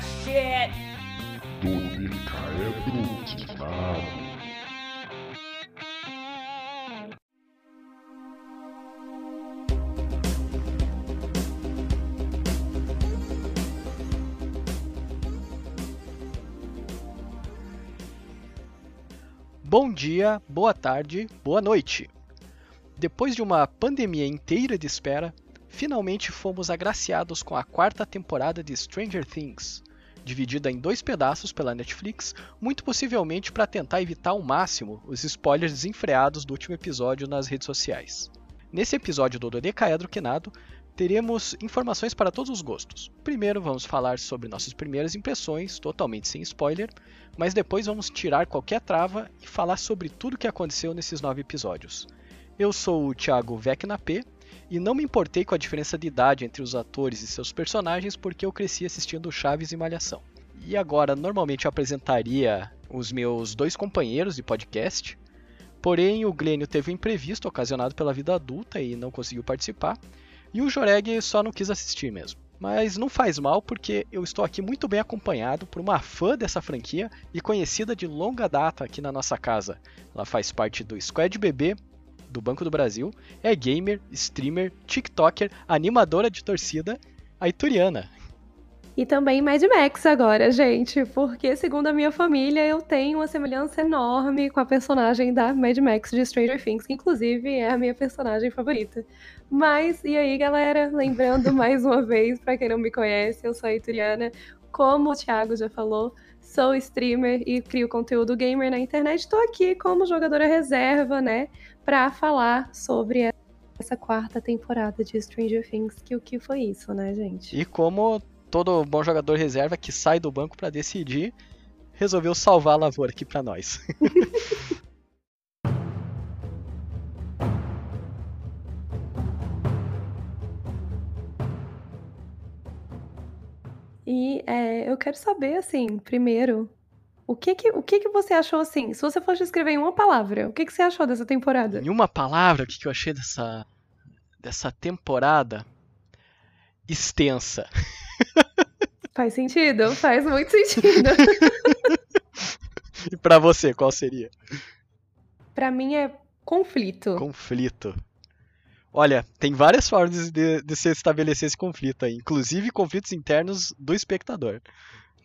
Shit! Bom dia, boa tarde, boa noite. Depois de uma pandemia inteira de espera, finalmente fomos agraciados com a quarta temporada de Stranger Things, dividida em dois pedaços pela Netflix, muito possivelmente para tentar evitar ao máximo os spoilers desenfreados do último episódio nas redes sociais. Nesse episódio do Dodecaedro Quinado, teremos informações para todos os gostos. Primeiro vamos falar sobre nossas primeiras impressões, totalmente sem spoiler, mas depois vamos tirar qualquer trava e falar sobre tudo o que aconteceu nesses nove episódios. Eu sou o Thiago Vecnap e não me importei com a diferença de idade entre os atores e seus personagens porque eu cresci assistindo Chaves e Malhação. E agora, normalmente eu apresentaria os meus dois companheiros de podcast, porém o Glênio teve um imprevisto ocasionado pela vida adulta e não conseguiu participar, e o Joreg só não quis assistir mesmo. Mas não faz mal porque eu estou aqui muito bem acompanhado por uma fã dessa franquia e conhecida de longa data aqui na nossa casa. Ela faz parte do Squad BB do Banco do Brasil, é gamer, streamer, TikToker, animadora de torcida, a Ituriana. E também Mad Max agora, gente, porque segundo a minha família eu tenho uma semelhança enorme com a personagem da Mad Max de Stranger Things, que inclusive é a minha personagem favorita. Mas, e aí galera, lembrando mais uma vez, para quem não me conhece, eu sou a Ituriana, como o Thiago já falou, sou streamer e crio conteúdo gamer na internet. Estou aqui como jogadora reserva, né, para falar sobre essa quarta temporada de Stranger Things, que o que foi isso, né, gente? E como todo bom jogador reserva que sai do banco para decidir, resolveu salvar a lavoura aqui para nós. e é, eu quero saber, assim, primeiro, o que que, o que que você achou, assim, se você fosse escrever em uma palavra, o que que você achou dessa temporada? Em uma palavra, o que, que eu achei dessa, dessa temporada? Extensa. Faz sentido, faz muito sentido. e para você, qual seria? Para mim é conflito. Conflito. Olha, tem várias formas de, de se estabelecer esse conflito aí, inclusive conflitos internos do espectador.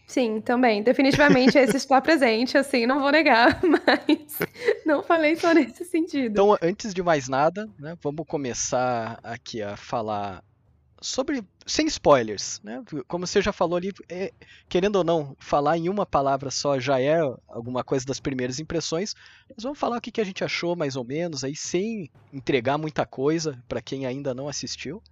Sim, também. Definitivamente esse está presente, assim, não vou negar, mas não falei só nesse sentido. Então, antes de mais nada, né, vamos começar aqui a falar sobre sem spoilers, né? Como você já falou ali, é, querendo ou não, falar em uma palavra só já é alguma coisa das primeiras impressões. Mas vamos falar o que, que a gente achou mais ou menos aí, sem entregar muita coisa para quem ainda não assistiu.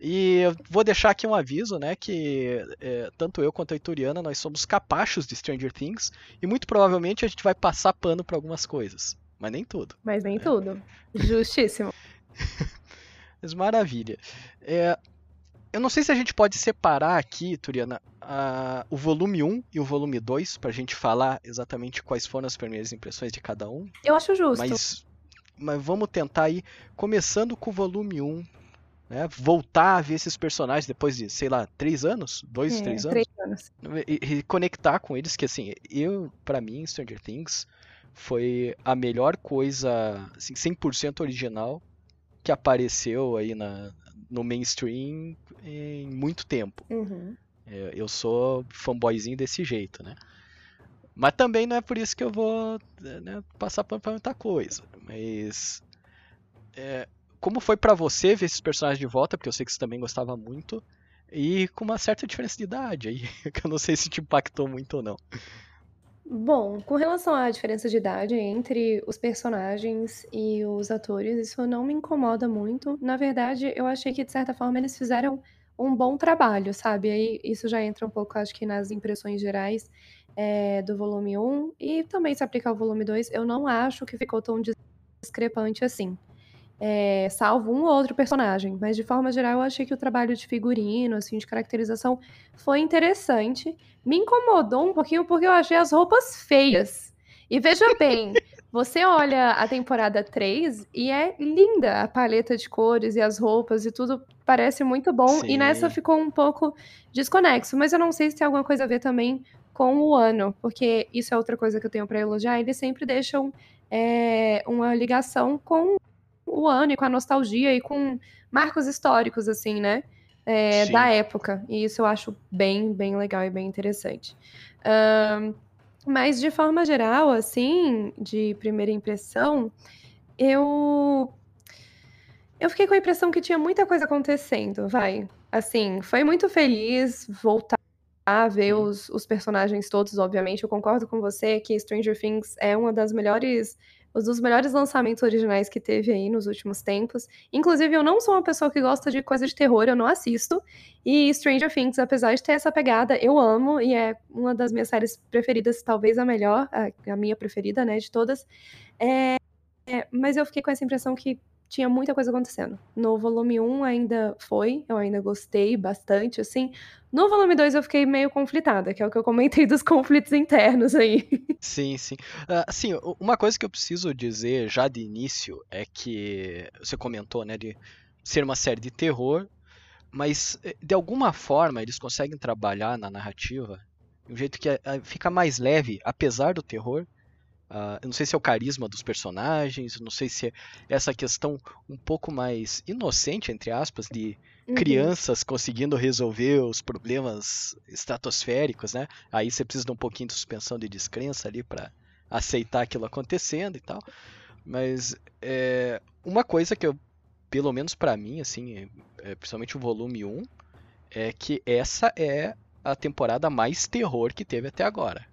E eu vou deixar aqui um aviso, né, que é, tanto eu quanto a Ituriana, nós somos capachos de Stranger Things e muito provavelmente a gente vai passar pano para algumas coisas, mas nem tudo. Mas nem né? tudo. Justíssimo. mas maravilha. É, eu não sei se a gente pode separar aqui, Turiana, a, o volume 1 e o volume 2, pra gente falar exatamente quais foram as primeiras impressões de cada um. Eu acho justo. Mas, mas vamos tentar aí, começando com o volume 1, né, voltar a ver esses personagens depois de, sei lá, três anos? Dois, é, três anos? Três anos. E, e, conectar com eles, que assim, eu, para mim, Stranger Things foi a melhor coisa, assim, 100% original que apareceu aí na, no mainstream em muito tempo. Uhum. É, eu sou fanboyzinho desse jeito, né? Mas também não é por isso que eu vou né, passar pano pra muita coisa. Mas. É, como foi para você ver esses personagens de volta? Porque eu sei que você também gostava muito. E com uma certa diferença de idade aí, que eu não sei se te impactou muito ou não. Bom, com relação à diferença de idade entre os personagens e os atores, isso não me incomoda muito. Na verdade, eu achei que, de certa forma, eles fizeram um bom trabalho, sabe? Aí isso já entra um pouco, acho que, nas impressões gerais é, do volume 1 e também se aplicar ao volume 2. Eu não acho que ficou tão discrepante assim é, salvo um ou outro personagem, mas de forma geral eu achei que o trabalho de figurino, assim, de caracterização foi interessante. Me incomodou um pouquinho porque eu achei as roupas feias. E veja bem, Você olha a temporada 3 e é linda a paleta de cores e as roupas e tudo parece muito bom. E nessa Sim. ficou um pouco desconexo, mas eu não sei se tem alguma coisa a ver também com o ano, porque isso é outra coisa que eu tenho pra elogiar. Eles sempre deixam é, uma ligação com o ano e com a nostalgia e com marcos históricos, assim, né? É, da época. E isso eu acho bem, bem legal e bem interessante. Ahn, mas de forma geral, assim, de primeira impressão, eu. Eu fiquei com a impressão que tinha muita coisa acontecendo, vai. Assim, foi muito feliz voltar a ver os, os personagens todos, obviamente. Eu concordo com você que Stranger Things é uma das melhores. Um dos melhores lançamentos originais que teve aí nos últimos tempos. Inclusive, eu não sou uma pessoa que gosta de coisa de terror, eu não assisto. E Stranger Things, apesar de ter essa pegada, eu amo e é uma das minhas séries preferidas, talvez a melhor, a, minha preferida, né, de todas. É, é, mas eu fiquei com essa impressão que tinha muita coisa acontecendo. No volume 1 ainda foi, eu ainda gostei bastante, assim. No volume 2 eu fiquei meio conflitada, que é o que eu comentei dos conflitos internos aí. Sim, sim. Ah, assim, u- uma coisa que eu preciso dizer já de início é que você comentou, né, de ser uma série de terror, mas eh, de alguma forma eles conseguem trabalhar na narrativa de um jeito que eh, fica mais leve, apesar do terror. Ah, eu não sei se é o carisma dos personagens, eu não sei se é essa questão um pouco mais inocente, entre aspas, de Uhum. crianças conseguindo resolver os problemas estratosféricos, né? Aí você precisa de um pouquinho de suspensão de descrença ali para aceitar aquilo acontecendo e tal. Mas é, uma coisa que eu, pelo menos para mim, assim, é, principalmente o volume 1, é que essa é a temporada mais terror que teve até agora.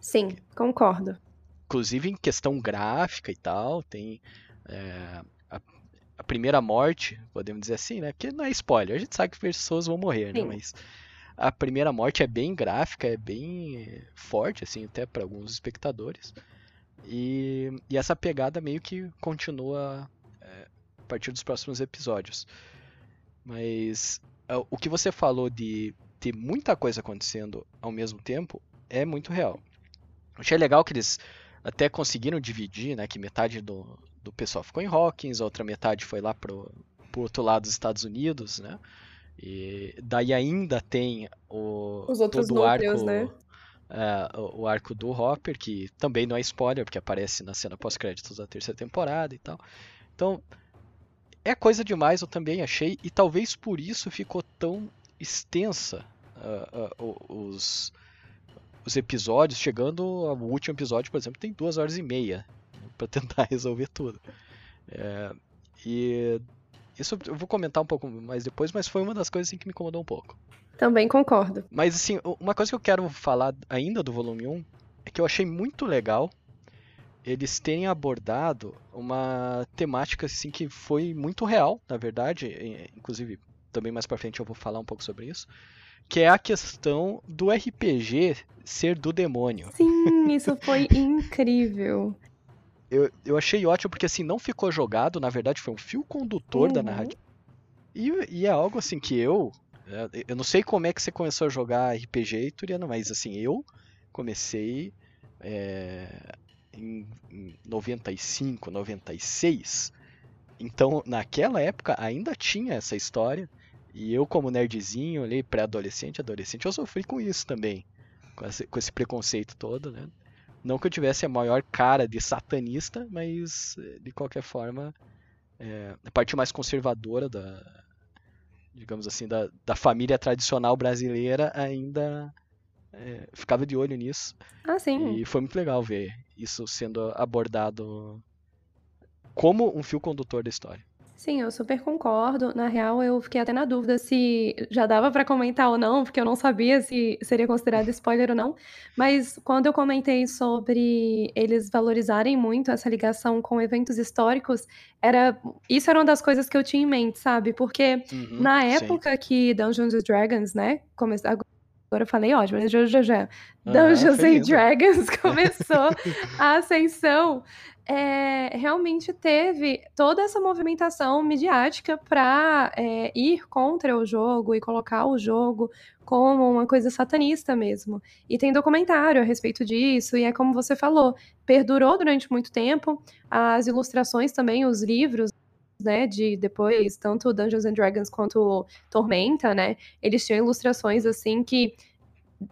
Sim, concordo. Inclusive em questão gráfica e tal, tem é, a, a primeira morte, podemos dizer assim, né? Que não é spoiler, a gente sabe que pessoas vão morrer, né? Sim. Mas a primeira morte é bem gráfica, é bem forte, assim, até para alguns espectadores. E, e essa pegada meio que continua é, a partir dos próximos episódios. Mas é, o que você falou de ter muita coisa acontecendo ao mesmo tempo é muito real. Achei legal que eles até conseguiram dividir, né? Que metade do, do pessoal ficou em Hawkins, a outra metade foi lá pro, pro outro lado dos Estados Unidos, né? E daí ainda tem o Os outros todo o núcleos, arco, né? é, o, o arco do Hopper, que também não é spoiler, porque aparece na cena pós-créditos da terceira temporada e tal. Então, é coisa demais, eu também achei, e talvez por isso ficou tão extensa ah, o- os, os episódios, chegando ao último episódio, por exemplo, tem duas horas e meia para tentar resolver tudo. É, e isso eu vou comentar um pouco mais depois, mas foi uma das coisas assim, que me incomodou um pouco. Também concordo. Mas assim, uma coisa que eu quero falar ainda do volume 1 é que eu achei muito legal eles terem abordado uma temática assim que foi muito real, na verdade, inclusive também mais pra frente eu vou falar um pouco sobre isso, que é a questão do RPG ser do demônio. Sim, isso foi incrível. Eu, eu achei ótimo porque assim não ficou jogado, na verdade foi um fio condutor da Uhum. narrativa. E, e é algo assim que eu, é, eu não sei como é que você começou a jogar RPG, Turiano, mas assim eu comecei é, em, em 95, 96. Então, naquela época ainda tinha essa história. E eu, como nerdzinho, ali, pré-adolescente, adolescente, eu sofri com isso também. Com esse, com esse preconceito todo, né? Não que eu tivesse a maior cara de satanista, mas eh, de qualquer forma, é, a parte mais conservadora da, digamos assim, da, da família tradicional brasileira ainda é, ficava de olho nisso. Ah, sim. E foi muito legal ver isso sendo abordado como um fio condutor da história. Sim, eu super concordo. Na real, eu fiquei até na dúvida se já dava pra comentar ou não, porque eu não sabia se seria considerado spoiler ou não. Mas quando eu comentei sobre eles valorizarem muito essa ligação com eventos históricos, era isso era uma das coisas que eu tinha em mente, sabe? Porque Uhum, na sim. época que Dungeons and Dragons, né, começou Agora eu falei ótimo, né? já, já, já. Dungeons and. Dragons começou a ascensão. É, realmente teve toda essa movimentação midiática para é, ir contra o jogo e colocar o jogo como uma coisa satanista mesmo. E tem documentário a respeito disso, e é como você falou, perdurou durante muito tempo. As ilustrações também, os livros, né, de depois, tanto Dungeons and Dragons quanto Tormenta, né, eles tinham ilustrações assim que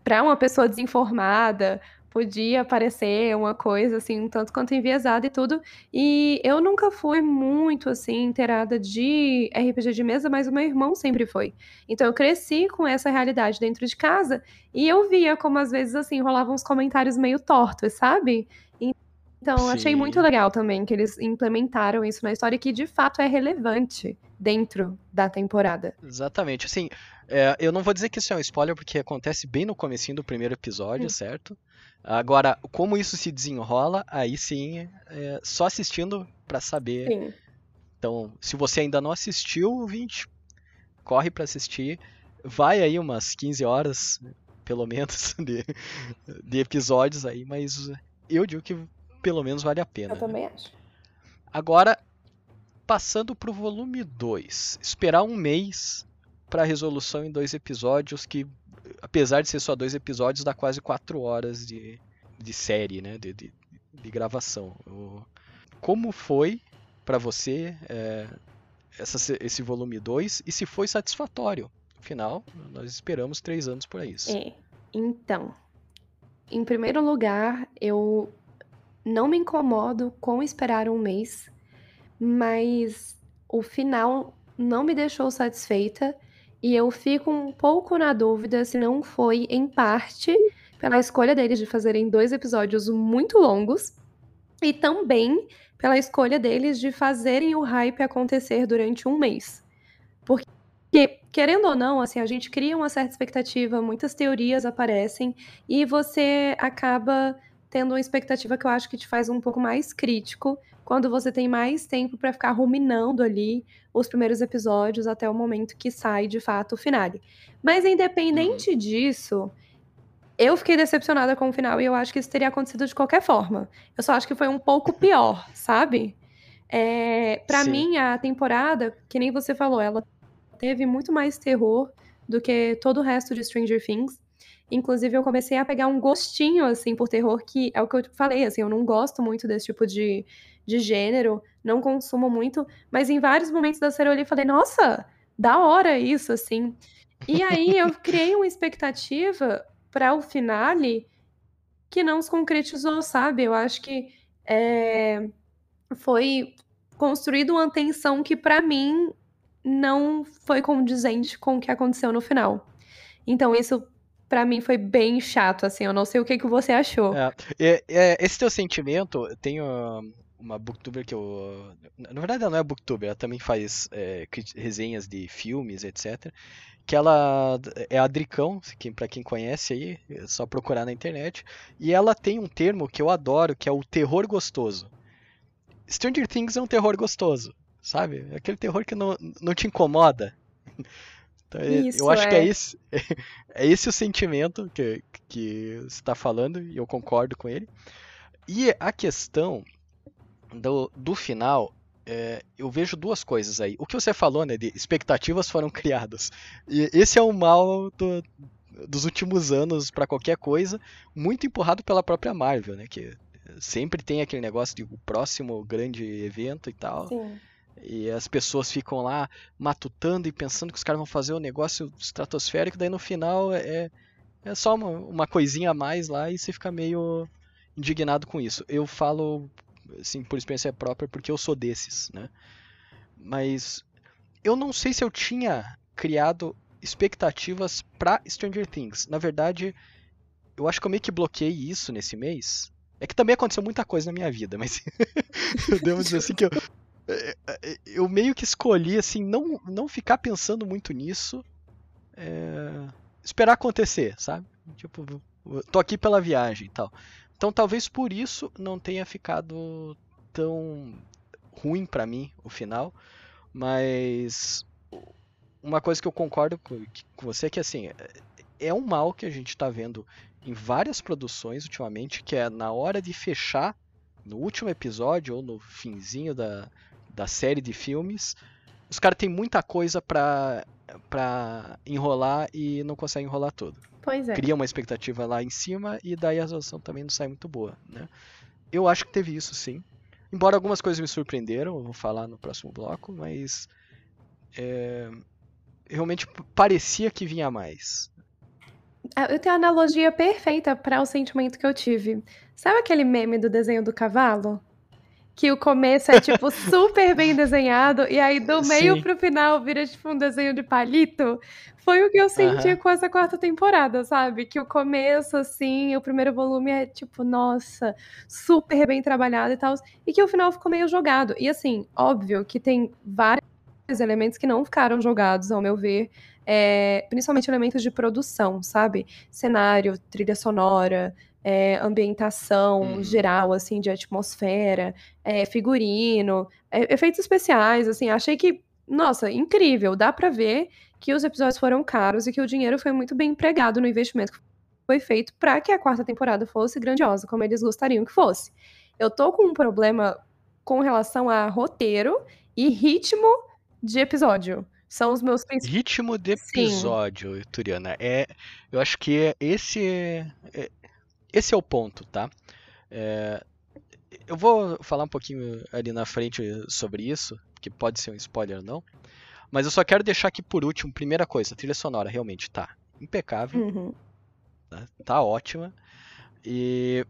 para uma pessoa desinformada podia parecer uma coisa assim, um tanto quanto enviesada e tudo. E eu nunca fui muito assim inteirada de RPG de mesa, mas o meu irmão sempre foi. Então eu cresci com essa realidade dentro de casa e eu via como às vezes assim rolavam uns comentários meio tortos, sabe? Então, Sim. achei muito legal também que eles implementaram isso na história que de fato é relevante dentro da temporada. Exatamente. Assim, é, eu não vou dizer que isso é um spoiler porque acontece bem no comecinho do primeiro episódio, certo? Agora, como isso se desenrola, aí sim, é só assistindo para saber. Sim. Então, se você ainda não assistiu, 20, corre para assistir. Vai aí umas 15 horas, pelo menos, de, de episódios aí, mas eu digo que pelo menos vale a pena. Eu também acho. Agora, passando para o volume 2. Esperar um mês para a resolução em dois episódios, que apesar de ser só dois episódios, dá quase quatro horas de, de série, né? De, de, de gravação. Como foi para você é, essa, esse volume 2 e se foi satisfatório? Afinal, nós esperamos três anos por isso. É, então, em primeiro lugar, eu não me incomodo com esperar um mês, mas o final não me deixou satisfeita e eu fico um pouco na dúvida se não foi, em parte, pela escolha deles de fazerem dois episódios muito longos e também pela escolha deles de fazerem o hype acontecer durante um mês. Porque, querendo ou não, assim, a gente cria uma certa expectativa, muitas teorias aparecem e você acaba tendo uma expectativa que eu acho que te faz um pouco mais crítico quando você tem mais tempo para ficar ruminando ali os primeiros episódios até o momento que sai de fato o finale. Mas independente uhum. disso, eu fiquei decepcionada com o final e eu acho que isso teria acontecido de qualquer forma. Eu só acho que foi um pouco pior, sabe? É, para mim, a temporada, que nem você falou, ela teve muito mais terror do que todo o resto de Stranger Things. Inclusive, eu comecei a pegar um gostinho, assim, por terror, que é o que eu falei, assim, eu não gosto muito desse tipo de, de gênero, não consumo muito, mas em vários momentos da série eu olhei e falei, nossa, da hora isso, assim. E aí eu criei uma expectativa para o finale que não se concretizou, sabe? Eu acho que é, foi construída uma tensão que, para mim, não foi condizente com o que aconteceu no final. Então, isso para mim foi bem chato, assim. Eu não sei o que, que você achou. É, é, esse teu sentimento, tem uma booktuber que eu. Na verdade, ela não é booktuber, ela também faz é, resenhas de filmes, etc. Que ela é a Dricão, que, para quem conhece aí, é só procurar na internet. E ela tem um termo que eu adoro, que é o terror gostoso. Stranger Things é um terror gostoso, sabe? Aquele terror que não, não te incomoda. Então, é, Isso, eu acho é. que é esse, é esse o sentimento que, que você está falando, e eu concordo com ele. E a questão do, do final, é, eu vejo duas coisas aí. O que você falou, né, de expectativas foram criadas. E esse é o mal do, dos últimos anos para qualquer coisa, muito empurrado pela própria Marvel, né, que sempre tem aquele negócio de o próximo grande evento e tal. Sim. E as pessoas ficam lá matutando e pensando que os caras vão fazer o um negócio estratosférico, daí no final é, é só uma, uma coisinha a mais lá e você fica meio indignado com isso. Eu falo assim, por experiência própria porque eu sou desses, né? Mas eu não sei se eu tinha criado expectativas para Stranger Things. Na verdade, eu acho que eu meio que bloqueei isso nesse mês. É que também aconteceu muita coisa na minha vida, mas eu devo dizer assim que eu, é, é, eu meio que escolhi assim não não ficar pensando muito nisso é, esperar acontecer sabe tipo tô aqui pela viagem e tal então talvez por isso não tenha ficado tão ruim para mim o final mas uma coisa que eu concordo com, você é que assim é um mal que a gente está vendo em várias produções ultimamente que é na hora de fechar no último episódio ou no finzinho da, da série de filmes, os caras têm muita coisa pra, pra enrolar e não conseguem enrolar tudo. Pois é. Cria uma expectativa lá em cima e daí a resolução também não sai muito boa, né? Eu acho que teve isso sim. Embora algumas coisas me surpreenderam, eu vou falar no próximo bloco, mas é, realmente parecia que vinha mais. Ah, Eu tenho a analogia perfeita para o sentimento que eu tive. Sabe aquele meme do desenho do cavalo? Que o começo é, tipo, super bem desenhado, e aí do meio Sim. pro final vira, tipo, um desenho de palito. Foi o que eu senti Aham. com essa quarta temporada, sabe? Que o começo, assim, o primeiro volume é, tipo, nossa, super bem trabalhado e tal. E que o final ficou meio jogado. E, assim, óbvio que tem vários elementos que não ficaram jogados, ao meu ver. é, principalmente elementos de produção, sabe? Cenário, trilha sonora, é, ambientação Uhum. geral, assim, de atmosfera, é, figurino, é, efeitos especiais, assim, achei que, nossa, incrível, dá pra ver que os episódios foram caros e que o dinheiro foi muito bem empregado no investimento que foi feito pra que a quarta temporada fosse grandiosa, como eles gostariam que fosse. Eu tô com um problema com relação a roteiro e ritmo de episódio. São os meus principais. Ritmo de Sim. episódio, Turiana. É, eu acho que esse é, é- esse é o ponto, tá? É, eu vou falar um pouquinho ali na frente sobre isso, que pode ser um spoiler ou não. Mas eu só quero deixar aqui por último, primeira coisa, a trilha sonora realmente tá impecável, Uhum. tá, tá ótima. E.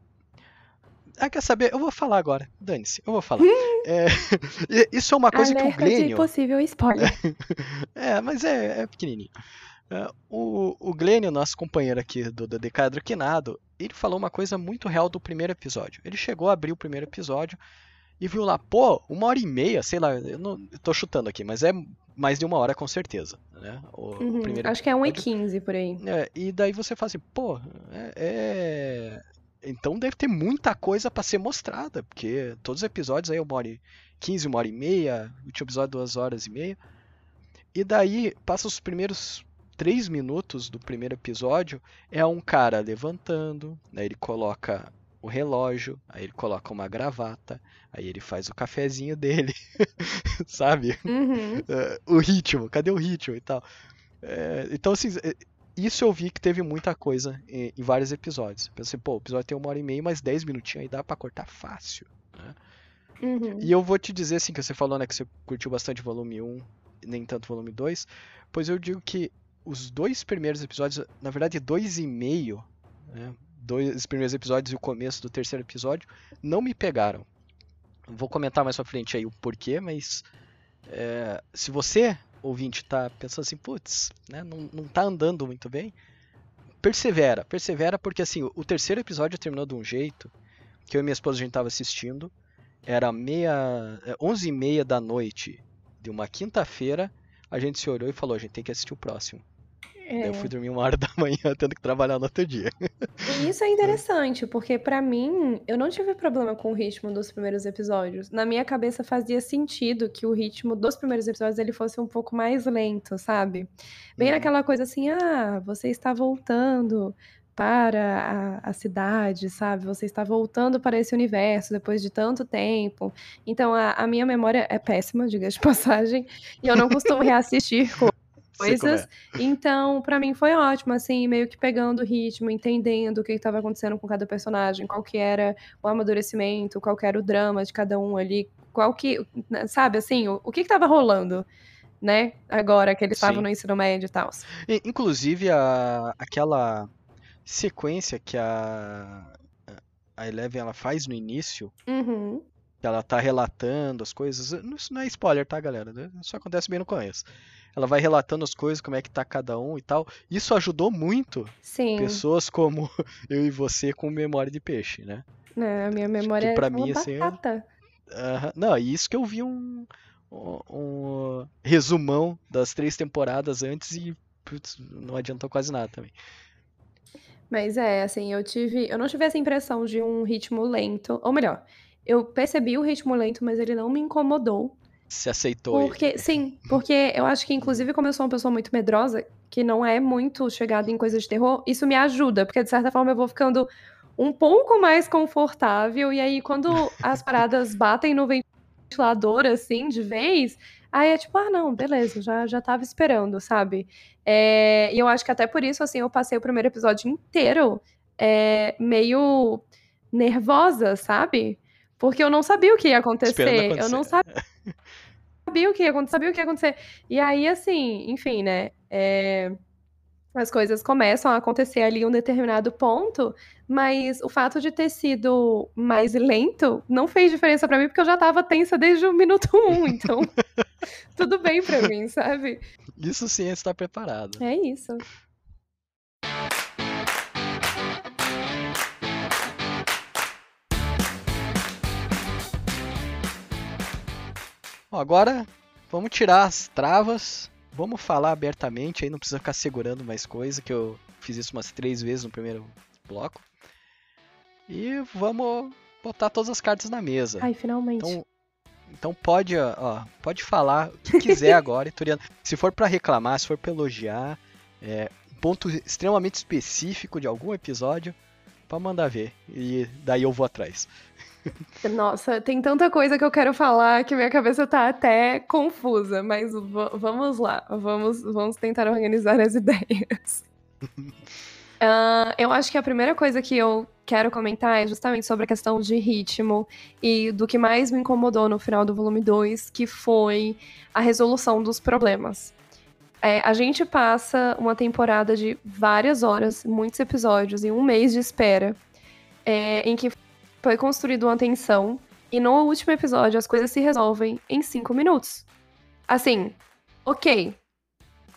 Ah, quer saber? Eu vou falar agora. Dane-se, eu vou falar. É, isso é uma coisa que o Alerta de Glênio. possível spoiler. É, mas é, é pequenininho. É, o, o Glênio, nosso companheiro aqui do, do Decadro Quinado, ele falou uma coisa muito real do primeiro episódio. Ele chegou a abrir o primeiro episódio e viu lá, pô, uma hora e meia, sei lá, eu não eu tô chutando aqui, mas é mais de uma hora com certeza, né? O, Uhum, primeiro Acho que é 1 e episódio. 15 por aí. É, e daí você fala assim, pô, é, é- Então deve ter muita coisa pra ser mostrada, porque todos os episódios aí uma hora e 15, uma hora e meia, o último episódio duas horas e meia. E daí, passa os primeiros três minutos do primeiro episódio, é um cara levantando, né, ele coloca o relógio, aí ele coloca uma gravata, aí ele faz o cafezinho dele, sabe? Uhum. É, o ritmo, cadê o ritmo e tal. É, então, assim, é, isso eu vi que teve muita coisa em, em vários episódios. Pensei, pô, o episódio tem uma hora e meia, mas 10 minutinhos aí dá pra cortar fácil. né? Uhum. E eu vou te dizer, assim, que você falou, né, que você curtiu bastante volume 1 e nem tanto volume 2, pois eu digo que os dois primeiros episódios, na verdade, dois e meio, né, dois primeiros episódios e o começo do terceiro episódio, não me pegaram. Vou comentar mais pra frente aí o porquê, mas é, se você, ouvinte, tá pensando assim, putz, né, não, não tá andando muito bem, persevera, persevera, porque assim, o, terceiro episódio terminou de um jeito que eu e minha esposa a gente tava assistindo, era meia, é, onze e meia da noite de uma quinta-feira, a gente se olhou e falou, a gente tem que assistir o próximo. É. eu fui dormir uma hora da manhã, tendo que trabalhar no outro dia. E isso é interessante, porque pra mim, eu não tive problema com o ritmo dos primeiros episódios. Na minha cabeça fazia sentido que o ritmo dos primeiros episódios ele fosse um pouco mais lento, sabe? Bem Uhum. naquela coisa assim, ah, você está voltando para a, a cidade, sabe? Você está voltando para esse universo depois de tanto tempo. Então, a, a minha memória é péssima, diga de passagem, e eu não costumo reassistir como coisas. é. Então, pra mim foi ótimo, assim, meio que pegando o ritmo, entendendo o que estava acontecendo com cada personagem, qual que era o amadurecimento, qual que era o drama de cada um ali, qual que, né, sabe, assim, o, o que que tava rolando, né, agora que eles estavam no ensino médio e tal. Inclusive, a, aquela sequência que a, a Eleven ela faz no início, Uhum. Que ela tá relatando as coisas. Isso não é spoiler, tá, galera? Isso acontece bem no começo. Ela vai relatando as coisas, como é que tá cada um e tal. Isso ajudou muito Sim, pessoas como eu e você com memória de peixe, né? né, a minha memória pra é uma mim, assim, é- batata. Aham. Não, e isso que eu vi um, um, um resumão das três temporadas antes e putz, não adiantou quase nada também. Mas é, assim, eu tive. Eu não tive essa impressão de um ritmo lento. Ou melhor, eu percebi o ritmo lento, mas ele não me incomodou. Se aceitou ele. Porque, sim, porque eu acho que, inclusive, como eu sou uma pessoa muito medrosa, que não é muito chegada em coisas de terror, isso me ajuda, porque de certa forma eu vou ficando um pouco mais confortável. E aí, quando as paradas batem no ventilador, assim, de vez, aí é tipo, ah, não, beleza, já, já tava esperando, sabe? É, e eu acho que até por isso, assim, eu passei o primeiro episódio inteiro é, meio nervosa, sabe? Porque eu não sabia o que ia acontecer. Eu não sabia o que ia acontecer, sabia o que ia acontecer. E aí, assim, enfim, né? É, as coisas começam a acontecer ali em um determinado ponto, mas o fato de ter sido mais lento não fez diferença para mim, porque eu já tava tensa desde o minuto um, então tudo bem para mim, sabe? Isso sim é estar preparado. É isso. Bom, agora vamos tirar as travas, vamos falar abertamente, aí não precisa ficar segurando mais coisa, que eu fiz isso umas três vezes no primeiro bloco. E vamos botar todas as cartas na mesa. Ai, finalmente. Então, então pode, ó, pode falar o que quiser agora, Ituriano. Se for para reclamar, se for para elogiar, é, um ponto extremamente específico de algum episódio, para mandar ver. E daí eu vou atrás. Nossa, tem tanta coisa que eu quero falar que minha cabeça tá até confusa, mas vamos lá, vamos, vamos tentar organizar as ideias. Uh, eu acho que a primeira coisa que eu quero comentar é justamente sobre a questão de ritmo e do que mais me incomodou no final do volume 2, que foi a resolução dos problemas. É, a gente passa uma temporada de várias horas, muitos episódios, em um mês de espera, é, em que foi construída uma tensão, e no último episódio as coisas se resolvem em cinco minutos. Assim, ok.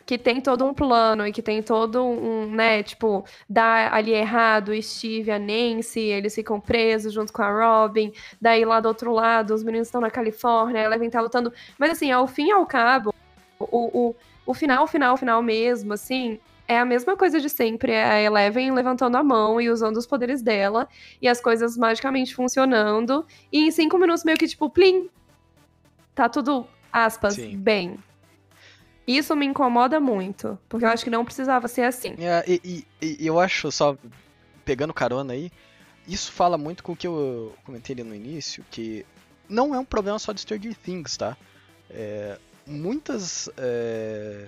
Que tem todo um plano e que tem todo um, né, tipo, dá ali errado o Steve a Nancy, eles ficam presos junto com a Robin, daí lá do outro lado os meninos estão na Califórnia, a Eleven tá lutando. Mas assim, ao fim e ao cabo, o, o, o final, final, final mesmo, assim, é a mesma coisa de sempre, é a Eleven levantando a mão e usando os poderes dela, e as coisas magicamente funcionando, e em cinco minutos meio que tipo, plim, tá tudo, aspas, Sim. bem. Isso me incomoda muito, porque eu acho que não precisava ser assim. É, e, e, eu acho, só pegando carona aí, isso fala muito com o que eu comentei ali no início, que não é um problema só de Stranger Things, tá? É, muitas é,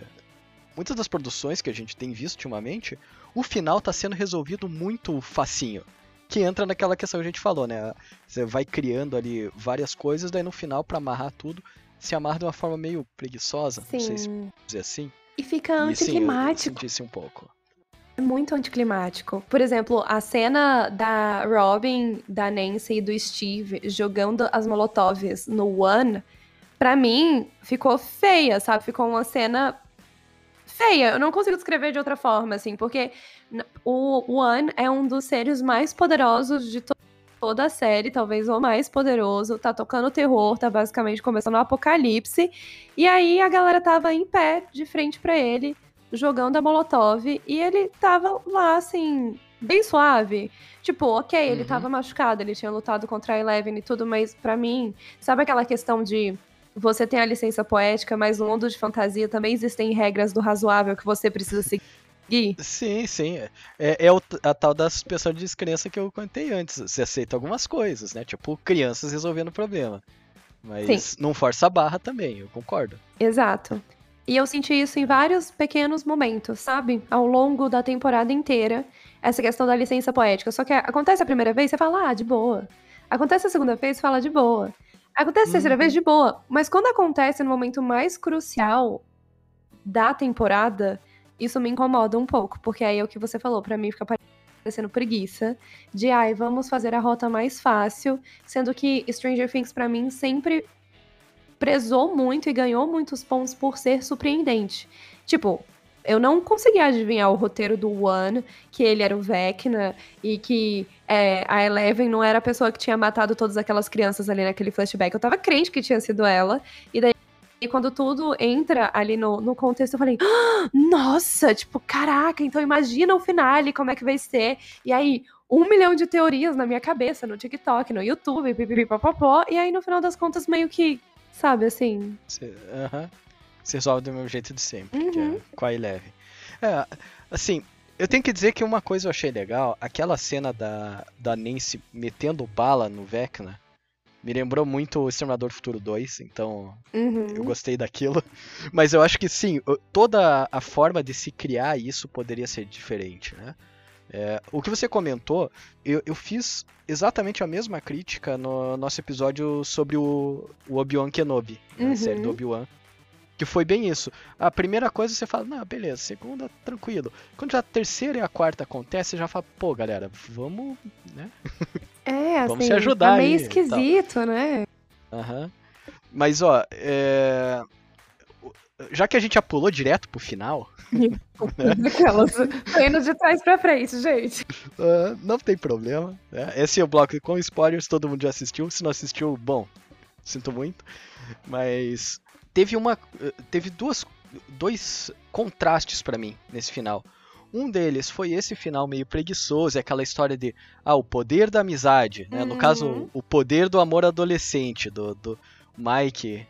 muitas das produções que a gente tem visto ultimamente, o final está sendo resolvido muito facinho. Que entra naquela questão que a gente falou, né? Você vai criando ali várias coisas, daí no final, para amarrar tudo, se amarra de uma forma meio preguiçosa, sim. não sei se dizer assim. E fica anticlimático. E, sim, eu, eu um pouco. É muito anticlimático. Por exemplo, a cena da Robin, da Nancy e do Steve jogando as molotovs no One, pra mim, ficou feia, sabe? Ficou uma cena feia. Eu não consigo descrever de outra forma, assim, porque o One é um dos seres mais poderosos de to toda a série, talvez o mais poderoso. Tá tocando terror, tá basicamente começando o apocalipse. E aí a galera tava em pé, de frente para ele, jogando a Molotov, e ele tava lá, assim, bem suave. Tipo, ok, ele uhum. tava machucado, ele tinha lutado contra a Eleven e tudo, mas para mim, sabe aquela questão de você tem a licença poética, mas no mundo de fantasia também existem regras do razoável que você precisa seguir. Sim, sim. É, é o, a tal da suspensão de descrença que eu contei antes. Você aceita algumas coisas, né? Tipo, crianças resolvendo o problema. Mas sim. não força a barra também, eu concordo. Exato. E eu senti isso em vários pequenos momentos, sabe? Ao longo da temporada inteira, essa questão da licença poética. Só que acontece a primeira vez, você fala, ah, de boa. Acontece a segunda vez, você fala de boa. Acontece a terceira vez uhum. de boa, mas quando acontece no momento mais crucial da temporada, isso me incomoda um pouco, porque aí é o que você falou, para mim fica parecendo preguiça de, ai, vamos fazer a rota mais fácil, sendo que Stranger Things para mim sempre prezou muito e ganhou muitos pontos por ser surpreendente. Tipo, eu não consegui adivinhar o roteiro do One, que ele era o Vecna e que é, a Eleven não era a pessoa que tinha matado todas aquelas crianças ali naquele flashback. Eu tava crente que tinha sido ela. E daí, e quando tudo entra ali no, no contexto, eu falei, ah, nossa, tipo, caraca, então imagina o finale, como é que vai ser. E aí, um milhão de teorias na minha cabeça, no TikTok, no YouTube, pipipipopopó. E aí, no final das contas, meio que, sabe, assim. Aham. Uh -huh se resolve do meu jeito de sempre, uhum. que é uhum. com a Eleven. É, assim, Eu tenho que dizer que uma coisa eu achei legal, aquela cena da, da Nancy metendo bala no Vecna, me lembrou muito o Exterminador do Futuro 2, então Uhum. eu gostei daquilo. Mas eu acho que sim, toda a forma de se criar isso poderia ser diferente, né? É, o que você comentou, eu, eu fiz exatamente a mesma crítica no nosso episódio sobre o, o Obi-Wan Kenobi, né, a Uhum. série do Obi-Wan. Que foi bem isso. A primeira coisa você fala, não, beleza, segunda, tranquilo. Quando já a terceira e a quarta acontece, você já fala, pô, galera, vamos, né? É, Vamos assim, se ajudar tá meio aí tal. esquisito, né? Aham. Mas, ó, é... já que a gente já pulou direto pro final, Aquelas. Tô indo de trás pra frente, gente. ah, não tem problema. né? Esse é o bloco com spoilers, todo mundo já assistiu. Se não assistiu, bom, sinto muito. Mas teve uma. Teve duas, dois contrastes pra mim nesse final. Um deles foi esse final meio preguiçoso, é aquela história de ah, o poder da amizade, né? No Uhum. caso, o poder do amor adolescente, do, do Mike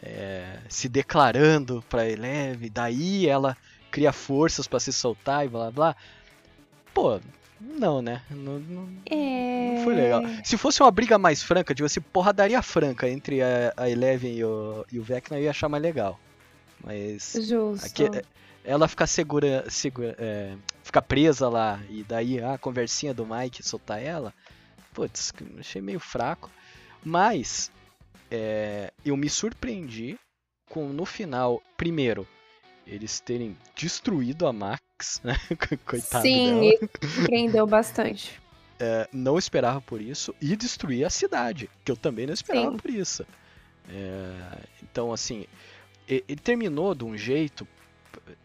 é, se declarando pra Eleve, daí ela cria forças pra se soltar e blá blá. Pô, não, né? Não, não- É. não foi legal. Se fosse uma briga mais franca, tipo assim, porradaria franca entre a, a Eleven e o, e o Vecna, eu ia achar mais legal. Mas Justo. aqui, é- ela ficar segura, segura é, ficar presa lá e daí a conversinha do Mike soltar ela, putz, achei meio fraco. Mas é, eu me surpreendi com no final, primeiro, eles terem destruído a Max, né? Coitado Sim, dela. isso surpreendeu bastante. É, não esperava por isso e destruir a cidade, que eu também não esperava Sim. por isso. É, então, assim, ele terminou de um jeito,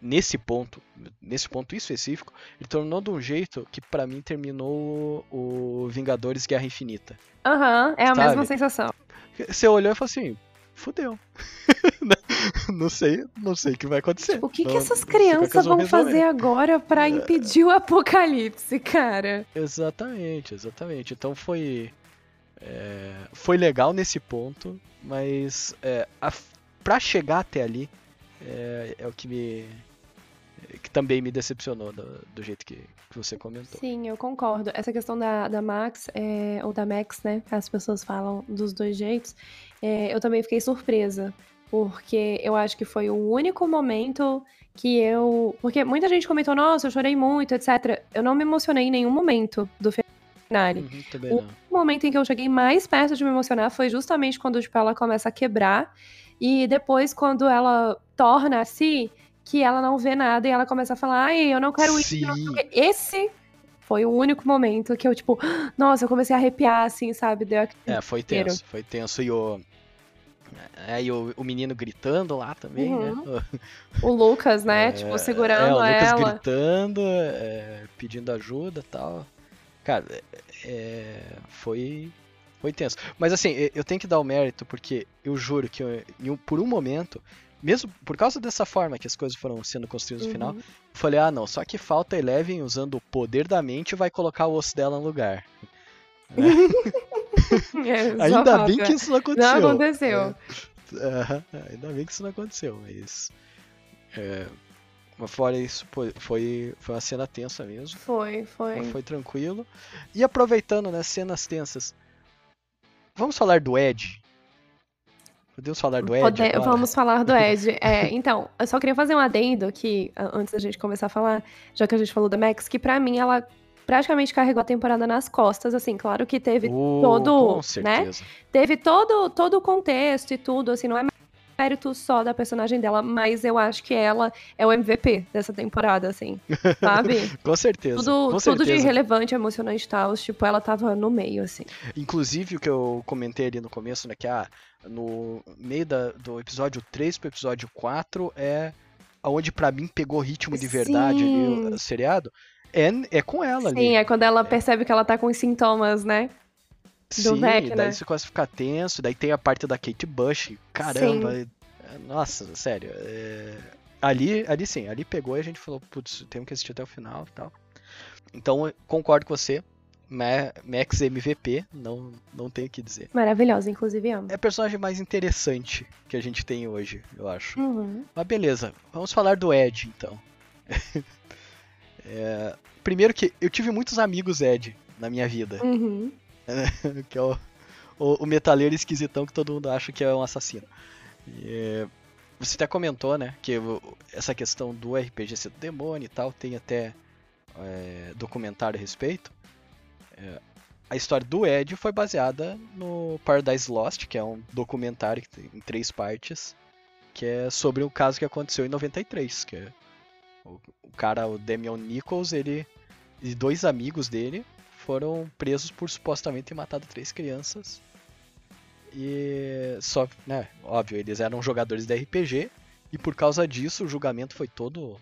nesse ponto, nesse ponto específico, ele terminou de um jeito que pra mim terminou o Vingadores Guerra Infinita. Aham, é a Sabe? mesma sensação. Você olhou e falou assim, fudeu. não sei, não sei o que vai acontecer. O que, que Não- essas como é que crianças vão fazer agora pra impedir o apocalipse, cara? Exatamente, exatamente. Então foi. é, foi legal nesse ponto, mas é, a, pra chegar até ali é, é o que me. que também me decepcionou do, do jeito que, que você comentou. Sim, eu concordo. Essa questão da, da Max, é, ou da Max, né? As pessoas falam dos dois jeitos. é, eu também fiquei surpresa. Porque eu acho que foi o único momento que eu. Porque muita gente comentou, nossa, eu chorei muito, etc. Eu não me emocionei em nenhum momento do finale. Uhum, O momento em que eu cheguei mais perto de me emocionar foi justamente quando tipo, ela começa a quebrar. E depois, quando ela torna assim, que ela não vê nada e ela começa a falar, ai, eu não quero isso. não sei o Sim. quê." Esse foi o único momento que eu, tipo, nossa, eu comecei a arrepiar, assim, sabe? Deu É, foi tenso, foi tenso. E o. É, e o, o menino gritando lá também, Uhum. né? O Lucas, né? É, tipo, é, segurando o Lucas ela. gritando, é, pedindo ajuda e tal. Cara, é, é, foi, foi tenso. Mas assim, eu- tenho que dar o mérito, porque eu juro que eu- por um momento, mesmo por causa dessa forma que as coisas foram sendo construídas no final, Uhum. eu falei, ah não, só que falta Eleven usando o poder da mente e vai colocar o osso dela no lugar. É, só Ainda bem que isso não aconteceu. Não aconteceu. É, ainda bem que isso não aconteceu, mas. É, mas fora isso, foi, foi uma cena tensa mesmo. Foi, foi. Mas foi tranquilo. E aproveitando, né, cenas tensas. Vamos falar do Ed? Podemos falar do Ed? Pode-? Vamos falar do Ed. É, então, eu só queria fazer um adendo aqui, a- antes da gente começar a falar, já que a gente falou da Max, que pra mim ela praticamente carregou a temporada nas costas, assim, claro que teve Oh, todo, certeza. teve todo, todo o contexto e tudo, assim, não é mérito só da personagem dela, mas eu acho que ela é o MVP dessa temporada, assim, sabe? Com certeza. tudo, com tudo de relevante, emocionante e tal, tipo, ela tava no meio, assim. Inclusive o que eu comentei ali no começo, né? Que ah, no meio da- do episódio 3 pro episódio 4 é onde pra mim pegou ritmo de verdade ali, Sim. o seriado. É, é com ela ali. Sim, é quando ela percebe que ela tá com os sintomas, né? do Sim, daí né? você começa a ficar tenso, daí tem a parte da Kate Bush, caramba, é- nossa, sério, é, ali, ali sim, ali pegou e a gente falou, putz, temos que assistir até o final e tal. Então, concordo com você, Ma- Max MVP, não, não tenho o que dizer. Maravilhosa, inclusive amo. É a personagem mais interessante que a gente tem hoje, eu acho. Uhum. Mas beleza, vamos falar do Ed, então. É, primeiro que eu tive muitos amigos Ed na minha vida. Uhum. que é o, o, o, metaleiro esquisitão que todo mundo acha que é um assassino. E, você até comentou, né, que essa questão do RPG ser do demônio e tal, tem até é, documentário a respeito. É, a história do Ed foi baseada no Paradise Lost, que é um documentário em três partes, que é sobre o caso que aconteceu em 93, que é o, o cara, o Damian Nichols, ele e dois amigos dele foram presos por supostamente ter matado três crianças. E só, né, óbvio, eles eram jogadores de RPG e por causa disso o julgamento foi todo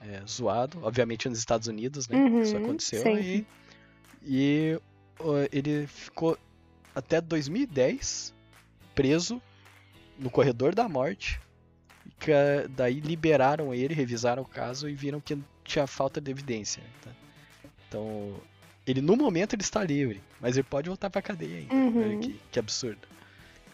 é, zoado, obviamente nos Estados Unidos, né? Uhum, isso aconteceu e, e uh, ele ficou até 2010 preso no corredor da morte. Daí liberaram ele, revisaram o caso e viram que tinha falta de evidência. Tá? Então, ele no momento ele está livre, mas ele pode voltar pra cadeia ainda. Uhum. Que, que absurdo.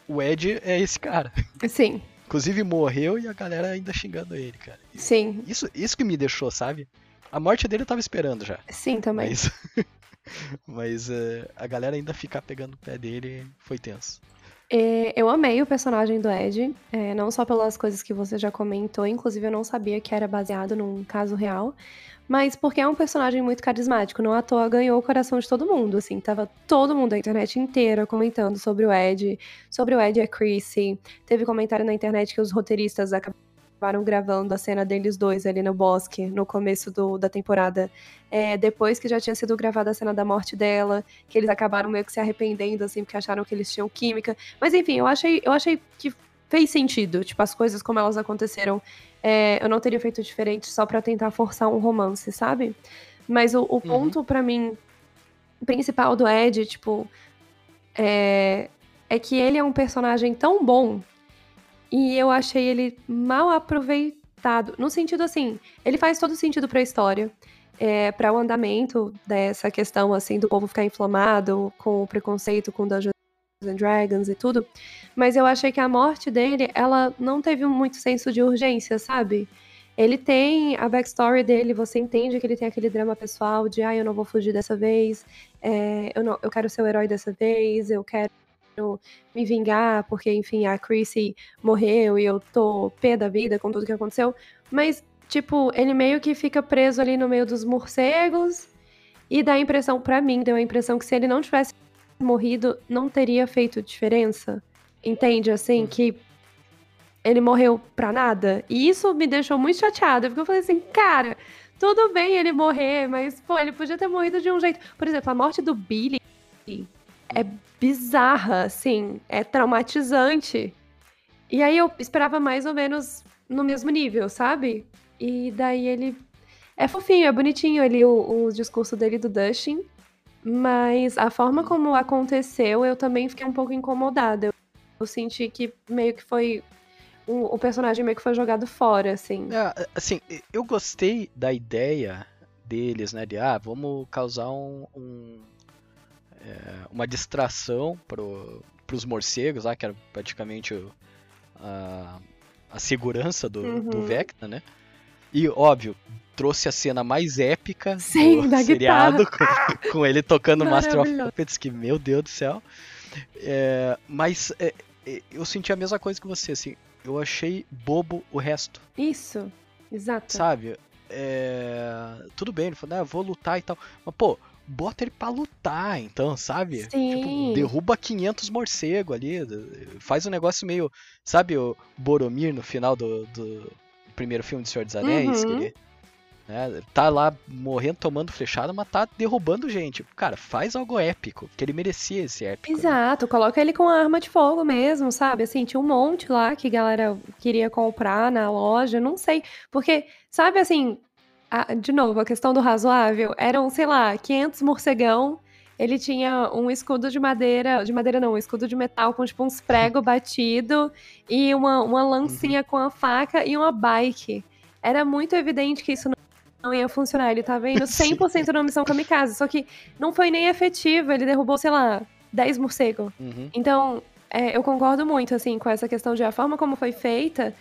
O Ed é esse cara. Sim. Inclusive morreu e a galera ainda xingando ele, cara. Sim. Isso, isso que me deixou, sabe? A morte dele eu tava esperando já. Sim, também. Mas, mas uh, a galera ainda ficar pegando o pé dele foi tenso. É, eu amei o personagem do Ed, é, não só pelas coisas que você já comentou, inclusive eu não sabia que era baseado num caso real, mas porque é um personagem muito carismático, não à toa ganhou o coração de todo mundo, assim, tava todo mundo, a internet inteira comentando sobre o Ed, sobre o Ed e a Chrissy, teve comentário na internet que os roteiristas acabaram gravando a cena deles dois ali no bosque, no começo do, da temporada, é, depois que já tinha sido gravada a cena da morte dela, que eles acabaram meio que se arrependendo, assim, porque acharam que eles tinham química, mas enfim, eu achei, eu achei que fez sentido, tipo, as coisas como elas aconteceram é, eu não teria feito diferente só para tentar forçar um romance, sabe? Mas o, o uhum. ponto para mim principal do Ed, tipo, é, é que ele é um personagem tão bom e eu achei ele mal aproveitado. No sentido assim, ele faz todo sentido para a história. É, para o andamento dessa questão assim do povo ficar inflamado com o preconceito com Dungeons and Dragons e tudo, mas eu achei que a morte dele, ela não teve muito senso de urgência, sabe? Ele tem a backstory dele, você entende que ele tem aquele drama pessoal de, ah, eu não vou fugir dessa vez, é, eu, não, eu quero ser o herói dessa vez, eu quero me vingar, porque, enfim, a Chrissy morreu e eu tô pé da vida com tudo que aconteceu. Mas, tipo, ele meio que fica preso ali no meio dos morcegos e dá a impressão, para mim, deu a impressão que se ele não tivesse morrido, não teria feito diferença. Entende? Assim, que ele morreu pra nada. E isso me deixou muito chateada, porque eu falei assim, cara, tudo bem ele morrer, mas, pô, ele podia ter morrido de um jeito. Por exemplo, a morte do Billy é bizarra, assim, é traumatizante. E aí eu esperava mais ou menos no mesmo nível, sabe? E daí ele. É fofinho, é bonitinho ali o, o discurso dele do Dustin. Mas a forma como aconteceu, eu também fiquei um pouco incomodada. Eu, eu senti que meio que foi. O, personagem meio que foi jogado fora, assim. É, assim, eu gostei da ideia deles, né? De, ah, vamos causar um, um é, uma distração pro, pros morcegos, lá, que era praticamente o, a, a segurança do, uhum. do Vecna, né? E, óbvio, trouxe a cena mais épica Sim, do seriado, com, com, ele tocando Master of Puppets, que, meu Deus do céu. É, mas é, é, eu senti a mesma coisa que você, assim, eu achei bobo o resto. Isso, exato. Sabe? É, tudo bem, ele falou, ah, vou lutar e tal. Mas, pô, bota ele pra lutar, então, sabe? Sim. Tipo, derruba 500 morcegos ali, faz um negócio meio, sabe o Boromir no final do, do primeiro filme de Senhor dos Anéis, uhum. que ele né, tá lá morrendo, tomando flechada, mas tá derrubando gente. Cara, faz algo épico, que ele merecia esse épico. Né? Exato, né? coloca ele com arma de fogo mesmo, sabe? Assim, tinha um monte lá que a galera queria comprar na loja, não sei. Porque, sabe assim, a, de novo, a questão do razoável, eram, sei lá, 500 morcegão ele tinha um escudo de madeira, de madeira não, um escudo de metal com tipo uns prego batido e uma, uma lancinha uhum. com a faca e uma bike. Era muito evidente que isso não ia funcionar. Ele tava indo 100% na missão kamikaze, só que não foi nem efetivo, ele derrubou, sei lá, 10 morcegos. Uhum. Então, é, eu concordo muito, assim, com essa questão de a forma como foi feita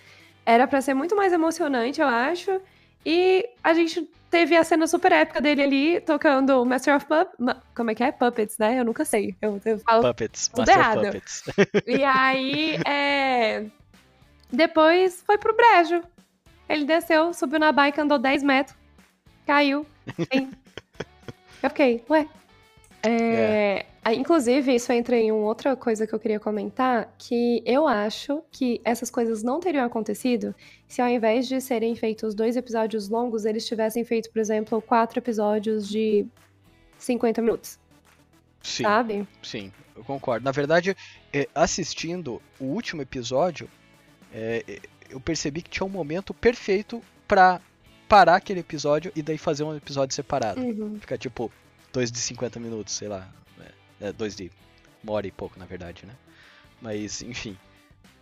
era para ser muito mais emocionante, eu acho, E a gente teve a cena super épica dele ali tocando Master of Puppets. Como é que é? Puppets, né? Eu nunca sei. Eu, eu falo Puppets. tudo Master errado. Puppets. E aí, é... depois foi pro brejo. Ele desceu, subiu na bike, andou 10 metros, caiu. Sim. Eu fiquei, ué. É... aí, Inclusive, isso entra em uma outra coisa que eu queria comentar, que eu acho que essas coisas não teriam acontecido se ao invés de serem feitos dois episódios longos, eles tivessem feito, por exemplo, quatro episódios de 50 minutos, Sim, sabe? sim, eu concordo. Na verdade, é, assistindo o último episódio, é, é, eu percebi que tinha um momento perfeito pra parar aquele episódio e daí fazer um episódio separado. Uhum. Ficar tipo dois de 50 minutos, sei lá. É, é, dois de uma hora e pouco, na verdade, né? Mas, enfim.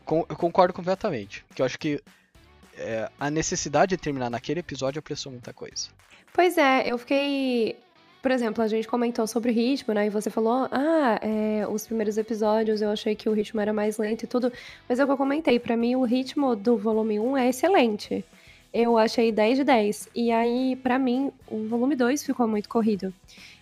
Com- eu concordo completamente. Que eu acho que é, a necessidade de terminar naquele episódio apressou muita coisa. Pois é, eu fiquei. Por exemplo, a gente comentou sobre o ritmo, né? E você falou, ah, é, os primeiros episódios eu achei que o ritmo era mais lento e tudo. Mas é o que eu comentei, pra mim o ritmo do volume 1 é excelente. Eu achei 10 de 10. E aí, pra mim, o volume 2 ficou muito corrido.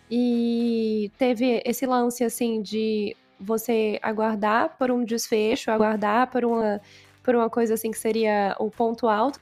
E teve esse lance, assim, de você aguardar por um desfecho, aguardar por uma, por uma coisa assim que seria o ponto alto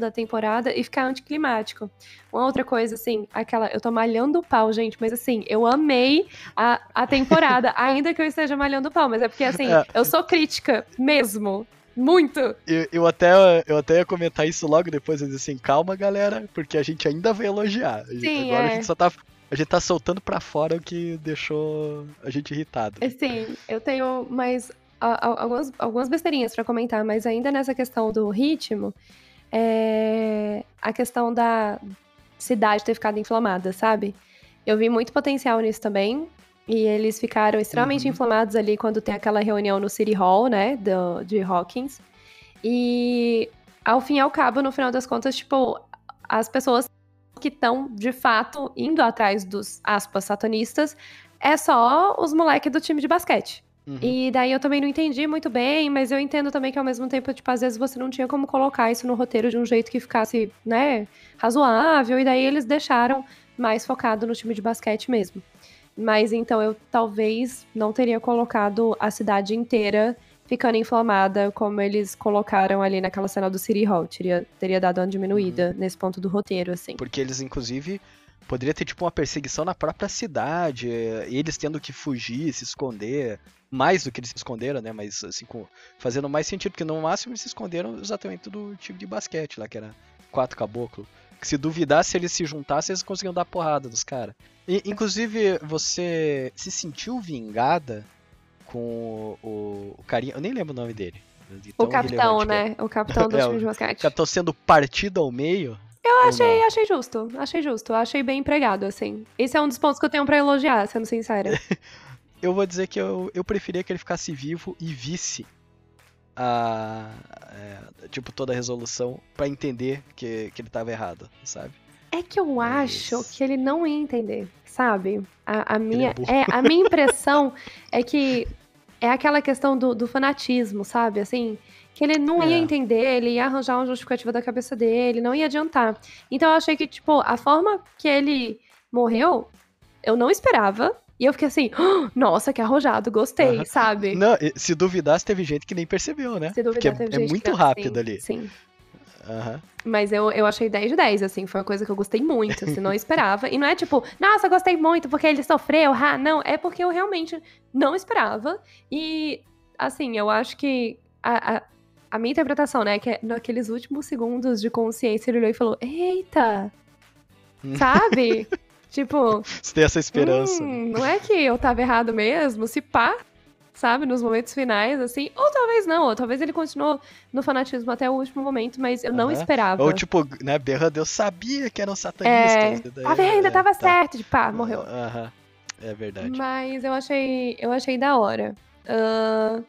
da temporada e ficar anticlimático. Uma outra coisa, assim, aquela. Eu tô malhando o pau, gente, mas assim, eu amei a, a temporada, ainda que eu esteja malhando o pau, mas é porque, assim, É. eu sou crítica mesmo. Muito. Eu, eu até, eu até ia comentar isso logo depois, eu disse assim, calma galera, porque a gente ainda vai elogiar. Sim, Agora é. a gente só tá. A gente tá soltando pra fora o que deixou a gente irritado. Assim, eu tenho mais algumas, algumas besteirinhas pra comentar, mas ainda nessa questão do ritmo, é a questão da cidade ter ficado inflamada, sabe? Eu vi muito potencial nisso também. E eles ficaram extremamente Uhum. inflamados ali quando tem aquela reunião no City Hall, né? Do, de Hawkins. E ao fim e ao cabo, no final das contas, tipo, as pessoas que estão de fato indo atrás dos aspas satanistas é só os moleques do time de basquete. Uhum. E daí eu também não entendi muito bem, mas eu entendo também que ao mesmo tempo, tipo, às vezes você não tinha como colocar isso no roteiro de um jeito que ficasse, né, razoável, e daí eles deixaram mais focado no time de basquete mesmo. Mas então eu talvez não teria colocado a cidade inteira ficando inflamada como eles colocaram ali naquela cena do City Hall. Teria, teria dado uma diminuída nesse ponto do roteiro, assim. Porque eles, inclusive, poderia ter tipo uma perseguição na própria cidade, eh, eles tendo que fugir, se esconder, mais do que eles se esconderam, né? Mas assim, com- fazendo mais sentido, porque no máximo eles se esconderam exatamente do time de basquete lá, que era quatro caboclo. Que se duvidasse eles se juntassem, eles conseguiam dar porrada dos caras. Inclusive, você se sentiu vingada com o, o carinha. Eu nem lembro o nome dele. de O tão capitão, que é. né? O capitão do É, time de basquete. O capitão sendo partido ao meio. Eu achei, achei justo, achei justo, achei bem empregado, assim. Esse é um dos pontos que eu tenho pra elogiar, sendo sincera. Eu vou dizer que eu, eu preferia que ele ficasse vivo e visse a. é, tipo, toda a resolução pra entender que, que ele tava errado, sabe? É que eu Mas- acho que ele não ia entender, sabe? A, a minha, burro. é, a minha impressão é que é aquela questão do, do fanatismo, sabe? Assim, que ele não ia É. entender, ele ia arranjar uma justificativa da cabeça dele, não ia adiantar. Então eu achei que, tipo, a forma que ele morreu, eu não esperava. E eu fiquei assim, "Ah, nossa, que arrojado, gostei, Aham. sabe? Não, se duvidasse, teve gente que nem percebeu, né? Se duvidar, Porque é- teve é muito que- rápido ali. Sim. Aham. Mas eu, eu achei 10 de 10, assim, foi uma coisa que eu gostei muito, assim, não esperava. E não é tipo, nossa, gostei muito porque ele sofreu, ah, não, é porque eu realmente não esperava. E, assim, eu acho que a, a, a minha interpretação, né, que é naqueles últimos segundos de consciência, ele olhou e falou, eita, sabe? tipo, Você tem essa esperança. Hum, não é que eu tava errado mesmo, se pá, sabe, nos momentos finais, assim, ou talvez não, ou talvez ele continuou no fanatismo até o último momento, mas eu não Aham. esperava. Ou tipo, né, Berrando, eu sabia que era um é, satanista. tá vendo, É, tava tá. certo, de pá, morreu. Aham. É verdade. Mas eu achei, eu achei da hora. Ahn,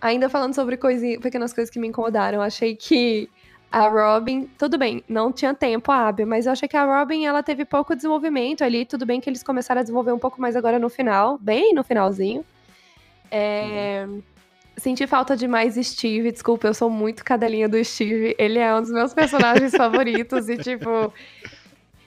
ainda falando sobre coisinha, pequenas coisas que me incomodaram, achei que a Robin, tudo bem, não tinha tempo a Abby, mas eu achei que a Robin ela teve pouco desenvolvimento ali. Tudo bem que eles começaram a desenvolver um pouco mais agora no final, bem no finalzinho. É, Senti falta de mais Steve, desculpa, eu sou muito cadelinha do Steve. Ele é um dos meus personagens favoritos e, tipo,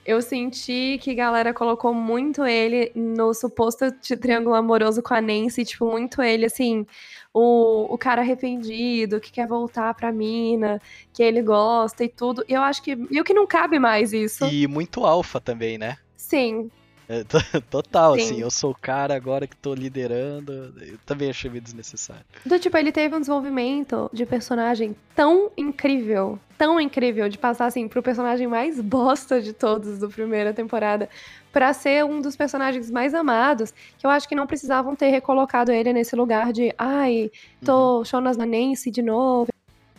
eu senti que a galera colocou muito ele no suposto triângulo amoroso com a Nancy, tipo, muito ele, assim, o, o cara arrependido, que quer voltar pra mina, que ele gosta e tudo. E eu acho que. E o que não cabe mais isso. E muito alfa também, né? Sim. É, total, Sim. assim, eu sou o cara agora que tô liderando. Eu também achei meio desnecessário. Do tipo, ele teve um desenvolvimento de personagem tão incrível, tão incrível, de passar assim pro personagem mais bosta de todos do primeira temporada, para ser um dos personagens mais amados, que eu acho que não precisavam ter recolocado ele nesse lugar de, ai, tô uhum. Nancy de novo,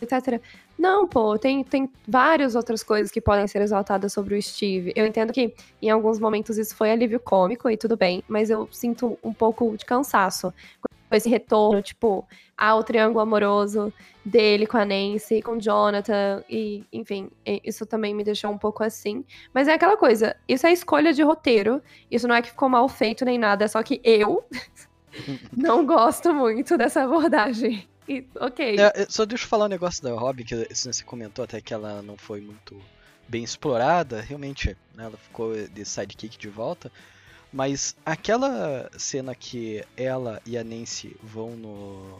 etc. Não, pô, tem, tem várias outras coisas que podem ser exaltadas sobre o Steve. Eu entendo que em alguns momentos isso foi alívio cômico e tudo bem, mas eu sinto um pouco de cansaço com esse retorno, tipo, ao triângulo amoroso dele com a Nancy, com o Jonathan, e enfim, isso também me deixou um pouco assim. Mas é aquela coisa, isso é escolha de roteiro, isso não é que ficou mal feito nem nada, é só que eu não gosto muito dessa abordagem. E, ok. É, só deixa eu falar um negócio da Robin, que você comentou até que ela não foi muito bem explorada. Realmente, né, ela ficou de sidekick de volta. Mas aquela cena que ela e a Nancy vão no.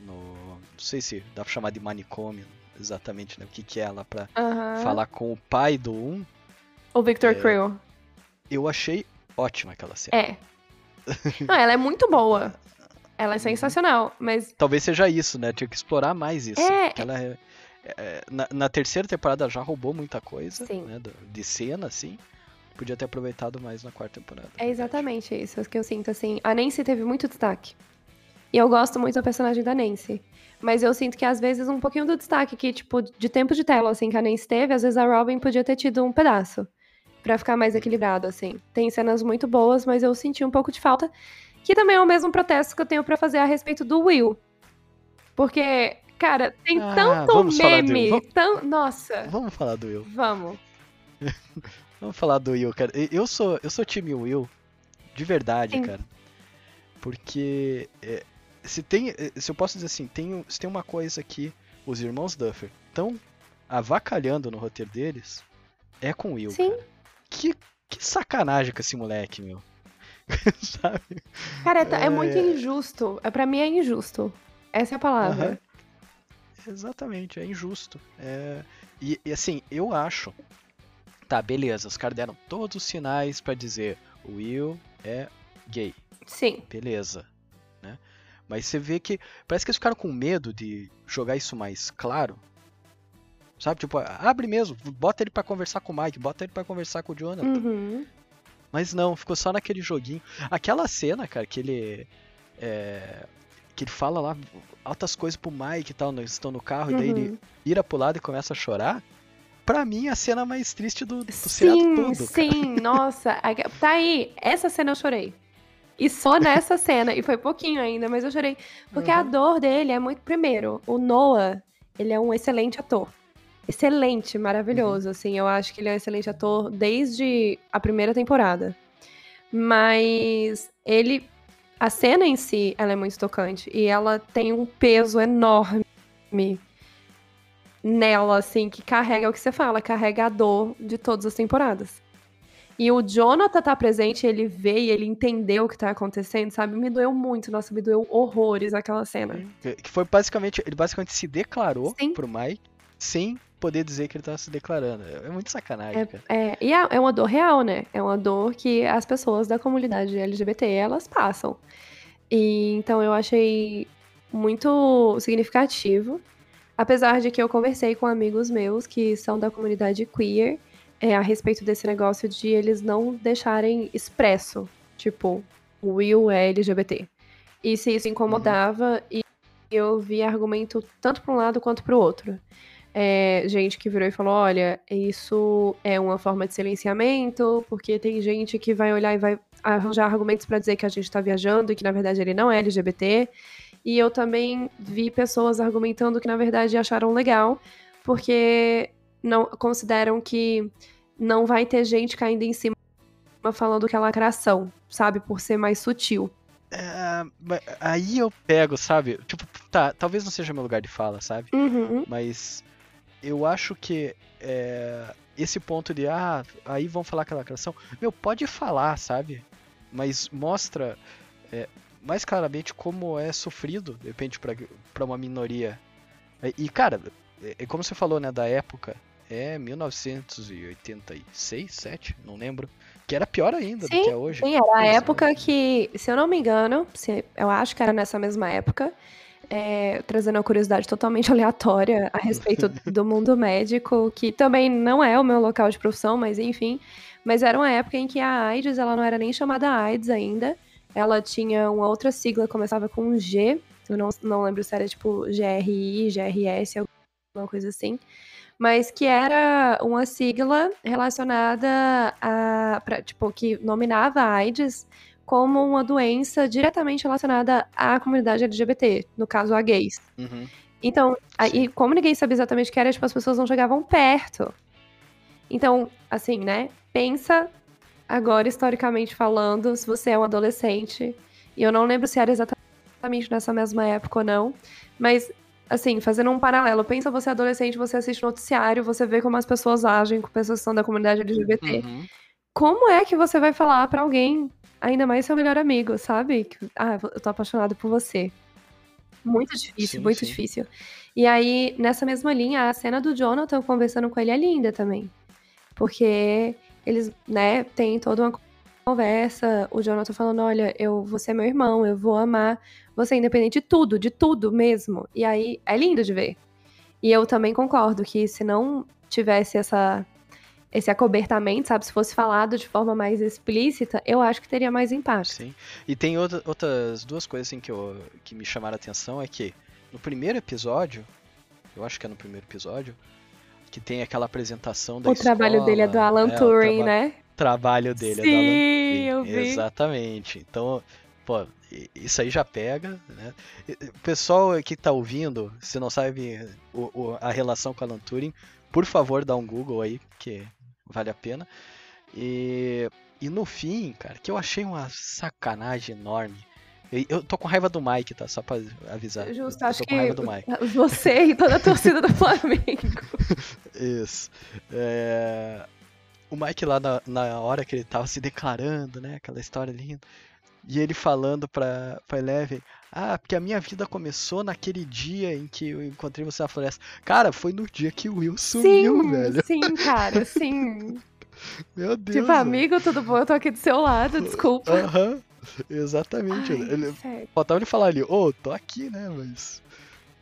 no não sei se dá pra chamar de manicômio exatamente né, o que, que é ela pra falar com o pai do um. O Victor é, Creel. Eu achei ótima aquela cena. É. Não, ela é muito boa. Ela é sensacional, mas. Talvez seja isso, né? Tinha que explorar mais isso. É. Ela é, é, na, na, terceira temporada já roubou muita coisa, Sim. né? De cena, assim. Podia ter aproveitado mais na quarta temporada. É exatamente isso que eu sinto, assim. A Nancy teve muito destaque. E eu gosto muito da personagem da Nancy. Mas eu sinto que às vezes um pouquinho do destaque que, tipo, de tempo de tela, assim, que a Nancy teve, às vezes a Robin podia ter tido um pedaço. para ficar mais equilibrado, assim. Tem cenas muito boas, mas eu senti um pouco de falta. Que também é o mesmo protesto que eu tenho para fazer a respeito do Will. Porque, cara, tem ah, tanto meme. Vamos... Tão... Nossa. Vamos falar do Will. Vamos. vamos falar do Will, cara. Eu sou, eu sou time Will. De verdade, Sim. cara. Porque é, se tem. É, se eu posso dizer assim, tem, se tem uma coisa que os irmãos Duffer estão avacalhando no roteiro deles, é com o Will. Sim. Cara. Que, que sacanagem com esse moleque, meu. Sabe? Cara, é, é... muito injusto. É, pra mim é injusto. Essa é a palavra. Uhum. Exatamente, é injusto. É... E, e, assim, eu acho. Tá, beleza, os caras deram todos os sinais para dizer o Will é gay. Sim. Beleza. Né? Mas você vê que. Parece que eles ficaram com medo de jogar isso mais claro. Sabe? Tipo, abre mesmo, bota ele para conversar com o Mike, bota ele para conversar com o Jonathan. Uhum. Mas não, ficou só naquele joguinho. Aquela cena, cara, que ele. É, que ele fala lá altas coisas pro Mike e tal, eles estão no carro, uhum. e daí ele uhum. vira pro lado e começa a chorar. Pra mim, a cena mais triste do, do sim, todo. Sim, nossa. Tá aí, essa cena eu chorei. E só nessa cena, e foi pouquinho ainda, mas eu chorei. Porque uhum. a dor dele é muito. Primeiro, o Noah, ele é um excelente ator excelente, maravilhoso, uhum. assim. Eu acho que ele é um excelente ator desde a primeira temporada. Mas ele a cena em si, ela é muito tocante e ela tem um peso enorme nela, assim, que carrega o que você fala, carrega a dor de todas as temporadas. E o Jonathan tá presente, ele vê e ele entendeu o que tá acontecendo, sabe? Me doeu muito, nossa, me doeu horrores aquela cena. Que foi basicamente, ele basicamente se declarou Sim. pro Mike sem poder dizer que ele tá se declarando. É muito sacanagem, é. É, e é, é uma dor real, né? É uma dor que as pessoas da comunidade LGBT, elas passam. E então eu achei muito significativo. Apesar de que eu conversei com amigos meus que são da comunidade queer é, a respeito desse negócio de eles não deixarem expresso, tipo, o Will é LGBT. E se isso incomodava, uhum. e eu vi argumento tanto para um lado quanto para o outro é, gente que virou e falou: olha, isso é uma forma de silenciamento, porque tem gente que vai olhar e vai arranjar argumentos para dizer que a gente está viajando e que na verdade ele não é LGBT. E eu também vi pessoas argumentando que na verdade acharam legal, porque não consideram que não vai ter gente caindo em cima falando que é lacração, sabe? Por ser mais sutil. É, aí eu pego, sabe? Tipo, Tá, talvez não seja meu lugar de fala, sabe? Uhum. Mas eu acho que é, esse ponto de, ah, aí vão falar aquela canção. Meu, pode falar, sabe? Mas mostra é, mais claramente como é sofrido, de repente, pra, pra uma minoria. E, e, cara, é, é como você falou, né, da época. É 1986, 7, não lembro. Que era pior ainda Sim, do que é hoje. sim, era a é. época que, se eu não me engano, eu acho que era nessa mesma época, é, trazendo uma curiosidade totalmente aleatória a respeito do mundo médico, que também não é o meu local de profissão, mas enfim. Mas era uma época em que a AIDS, ela não era nem chamada AIDS ainda, ela tinha uma outra sigla, começava com um G, eu não, não lembro se era tipo GRI, GRS, alguma coisa assim. Mas que era uma sigla relacionada a, pra, tipo, que nominava a AIDS como uma doença diretamente relacionada à comunidade LGBT, no caso a gays. Uhum. Então, aí, como ninguém sabia exatamente o que era, tipo, as pessoas não chegavam perto. Então, assim, né? Pensa agora, historicamente falando, se você é um adolescente, e eu não lembro se era exatamente nessa mesma época ou não, mas assim, fazendo um paralelo, pensa você adolescente, você assiste noticiário, você vê como as pessoas agem com pessoas que são da comunidade LGBT. Uhum. Como é que você vai falar pra alguém, ainda mais seu melhor amigo, sabe? Que, ah, eu tô apaixonado por você. Muito difícil, Sim, muito sim. difícil. E aí, nessa mesma linha, a cena do Jonathan conversando com ele é linda também. Porque eles, né, tem toda uma conversa, o Jonathan falando, olha, eu, você é meu irmão, eu vou amar você independente de tudo, de tudo mesmo. E aí, é lindo de ver. E eu também concordo que se não tivesse essa esse acobertamento, sabe, se fosse falado de forma mais explícita, eu acho que teria mais impacto. Sim. E tem outra- outras duas coisas assim que, eu, que me chamaram a atenção é que no primeiro episódio, eu acho que é no primeiro episódio, que tem aquela apresentação da O trabalho escola, dele é do Alan é, Turing, traba- né? trabalho dele é do Sim, Alan Turing. eu vi. Exatamente. Então, pô, isso aí já pega, né? O pessoal que tá ouvindo, se não sabe o- o- a relação com Alan Turing, por favor, dá um Google aí, que vale a pena. E, e no fim, cara, que eu achei uma sacanagem enorme. Eu tô com raiva do Mike, tá? Só pra avisar. Justo, eu acho que com raiva do Mike. você e toda a torcida do Flamengo. Isso. É, O Mike lá na, na hora que ele tava se declarando, né? Aquela história linda. E ele falando pra, pra Eleven, ah, porque a minha vida começou naquele dia em que eu encontrei você na floresta. Cara, foi no dia que o Will sumiu, sim, velho. sim, cara, sim. Meu Deus. tipo, amigo, tudo bom? Eu tô aqui do seu lado, desculpa. Aham. Exatamente. Ai, ele, sério. faltava ele falar ali, ô, tô aqui, né? Mas.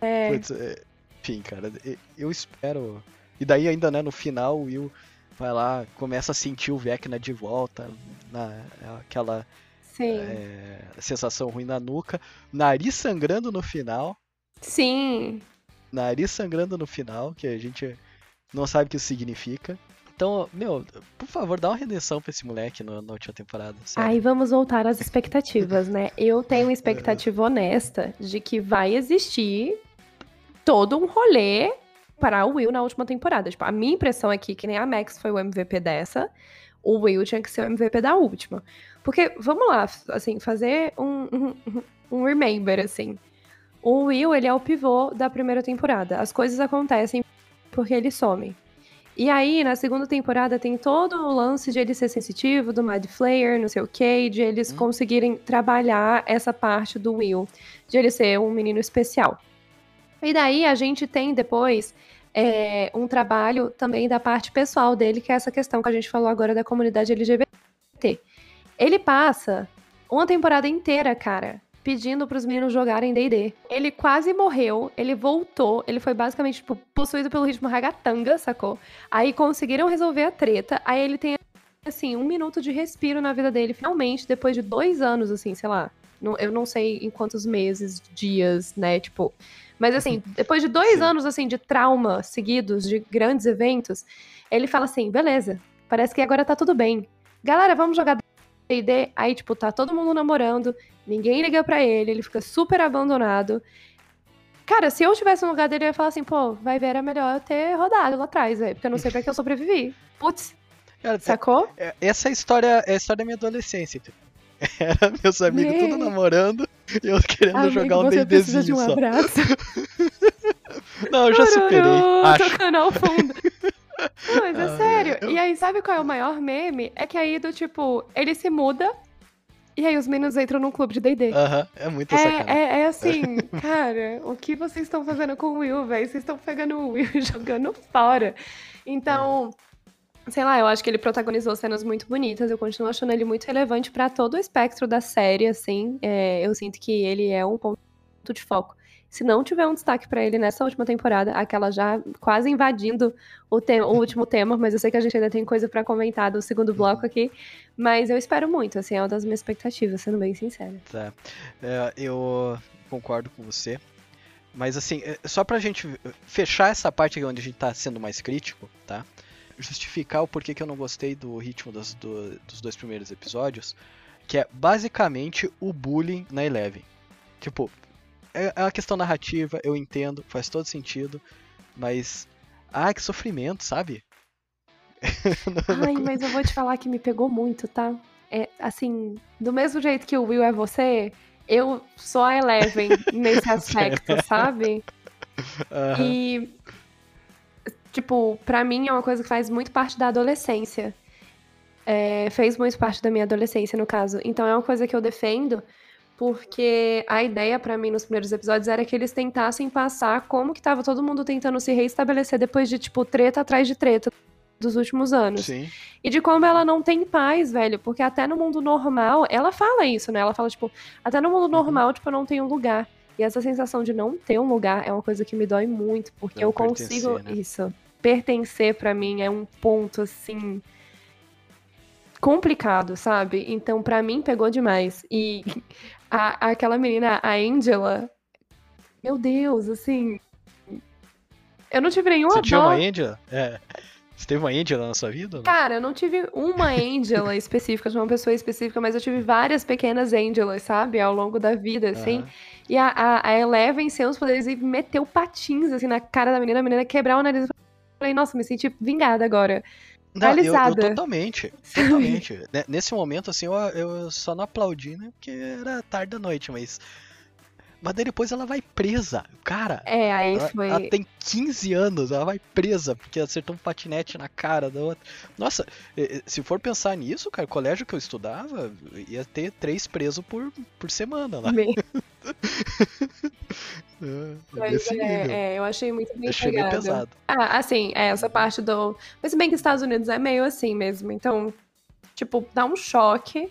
É, Putz, é, enfim, cara, eu espero. E daí ainda, né, no final, o Will vai lá, começa a sentir o Vecna de volta, na, aquela. É, sensação ruim na nuca, nariz sangrando no final, Sim. nariz sangrando no final, que a gente não sabe o que isso significa. Então, meu, por favor, dá uma redenção pra esse moleque no- na última temporada. sério. Aí vamos voltar às expectativas, né? Eu tenho uma expectativa honesta de que vai existir todo um rolê para o Will na última temporada. Tipo, a minha impressão aqui, que nem a Max foi o MVP dessa, o Will tinha que ser o MVP da última. Porque, vamos lá, assim, fazer um, um, um remember, assim. O Will, ele é o pivô da primeira temporada. As coisas acontecem porque ele some. E aí, na segunda temporada, tem todo o lance de ele ser sensitivo, do Mad Flayer, não sei o quê, de eles Hum. conseguirem trabalhar essa parte do Will, de ele ser um menino especial. E daí a gente tem depois é, um trabalho também da parte pessoal dele, que é essa questão que a gente falou agora da comunidade LGBT. Ele passa uma temporada inteira, cara, pedindo pros meninos jogarem D&D. Ele quase morreu, ele voltou, ele foi basicamente, tipo, possuído pelo ritmo ragatanga, sacou? Aí conseguiram resolver a treta, aí ele tem, assim, um minuto de respiro na vida dele, finalmente, depois de dois anos, assim, sei lá, eu não sei em quantos meses, dias, né, tipo... Mas, assim, depois de dois Sim. anos, assim, de trauma seguidos, de grandes eventos, ele fala assim, beleza, parece que agora tá tudo bem. Galera, vamos jogar D&D? Aí, tipo, tá todo mundo namorando, ninguém liga pra ele, ele fica super abandonado. Cara, se eu tivesse no lugar dele, eu ia falar assim, pô, vai ver, era melhor eu ter rodado lá atrás, velho, porque eu não sei pra que eu sobrevivi. Putz, Cara, sacou? é- essa é a história, é a história da minha adolescência. Era meus amigos tudo Meu. namorando. Eu querendo Amigo, jogar um você precisa de D&Dzinho um só. abraço. Não, eu já superei, Tururu, acho. Tocando ao fundo. Não, mas é Ah, sério. eu- E aí, sabe qual é o maior meme? É que aí, do tipo, ele se muda e aí os meninos entram num clube de D&D. Aham, é muito É, sacanagem. é, é assim, cara, o que vocês estão fazendo com o Will, velho? Vocês estão pegando o Will e jogando fora. Então, sei lá, eu acho que ele protagonizou cenas muito bonitas. Eu continuo achando ele muito relevante pra todo o espectro da série, assim. É, eu sinto que ele é um ponto de foco. Se não tiver um destaque pra ele nessa última temporada, aquela já quase invadindo o, te- o último tema, mas eu sei que a gente ainda tem coisa pra comentar do segundo bloco aqui. Mas eu espero muito, assim, é uma das minhas expectativas, sendo bem sincera. Tá. É, eu concordo com você. Mas assim, é, só pra gente fechar essa parte onde a gente tá sendo mais crítico, tá? Justificar o porquê que eu não gostei do ritmo dos, do- dos dois primeiros episódios, que é basicamente o bullying na Eleven. Tipo, é, é uma questão narrativa, eu entendo, faz todo sentido, mas. Ah, que sofrimento, sabe? Ai, mas eu vou te falar que me pegou muito, tá? É, assim, do mesmo jeito que o Will é você, eu sou a Eleven nesse aspecto, sabe? Aham. E, tipo, pra mim é uma coisa que faz muito parte da adolescência. É, fez muito parte da minha adolescência, no caso. Então é uma coisa que eu defendo, porque a ideia pra mim nos primeiros episódios era que eles tentassem passar como que tava todo mundo tentando se reestabelecer depois de, tipo, treta atrás de treta dos últimos anos. Sim. E de como ela não tem paz, velho. Porque até no mundo normal, ela fala isso, né? Ela fala, tipo, até no mundo normal, tipo, eu não tenho um lugar. E essa sensação de não ter um lugar é uma coisa que me dói muito, porque Não eu consigo. né? Isso. Pertencer pra mim é um ponto, assim. complicado, sabe? Então, pra mim, pegou demais. E a- aquela menina, a Angela. Meu Deus, assim. Eu não tive nenhuma Você dó uma Angela? É. Você teve uma Angela na sua vida? Cara, eu não tive uma Angela específica, de uma pessoa específica, mas eu tive várias pequenas Angelas, sabe? Ao longo da vida, assim. Aham. E a, a, a Eleven sem os poderes e meteu patins, assim, na cara da menina, a menina quebrar o nariz. Eu falei, nossa, me senti vingada agora. Não, eu, eu Realizada. totalmente, totalmente. Ne- Nesse momento, assim, eu, eu só não aplaudi, né? Porque era tarde da noite, mas. Mas daí depois ela vai presa. Cara, É, aí ela, foi. ela tem 15 anos, ela vai presa porque acertou um patinete na cara da outra. Nossa, se for pensar nisso, cara, o colégio que eu estudava ia ter três presos por, por semana lá. Me- É, Mas nível. é, é, eu achei muito bem Achei meio pegado. pesado. Ah, assim, é, essa parte do. Mas se bem que os Estados Unidos é meio assim mesmo. Então, tipo, dá um choque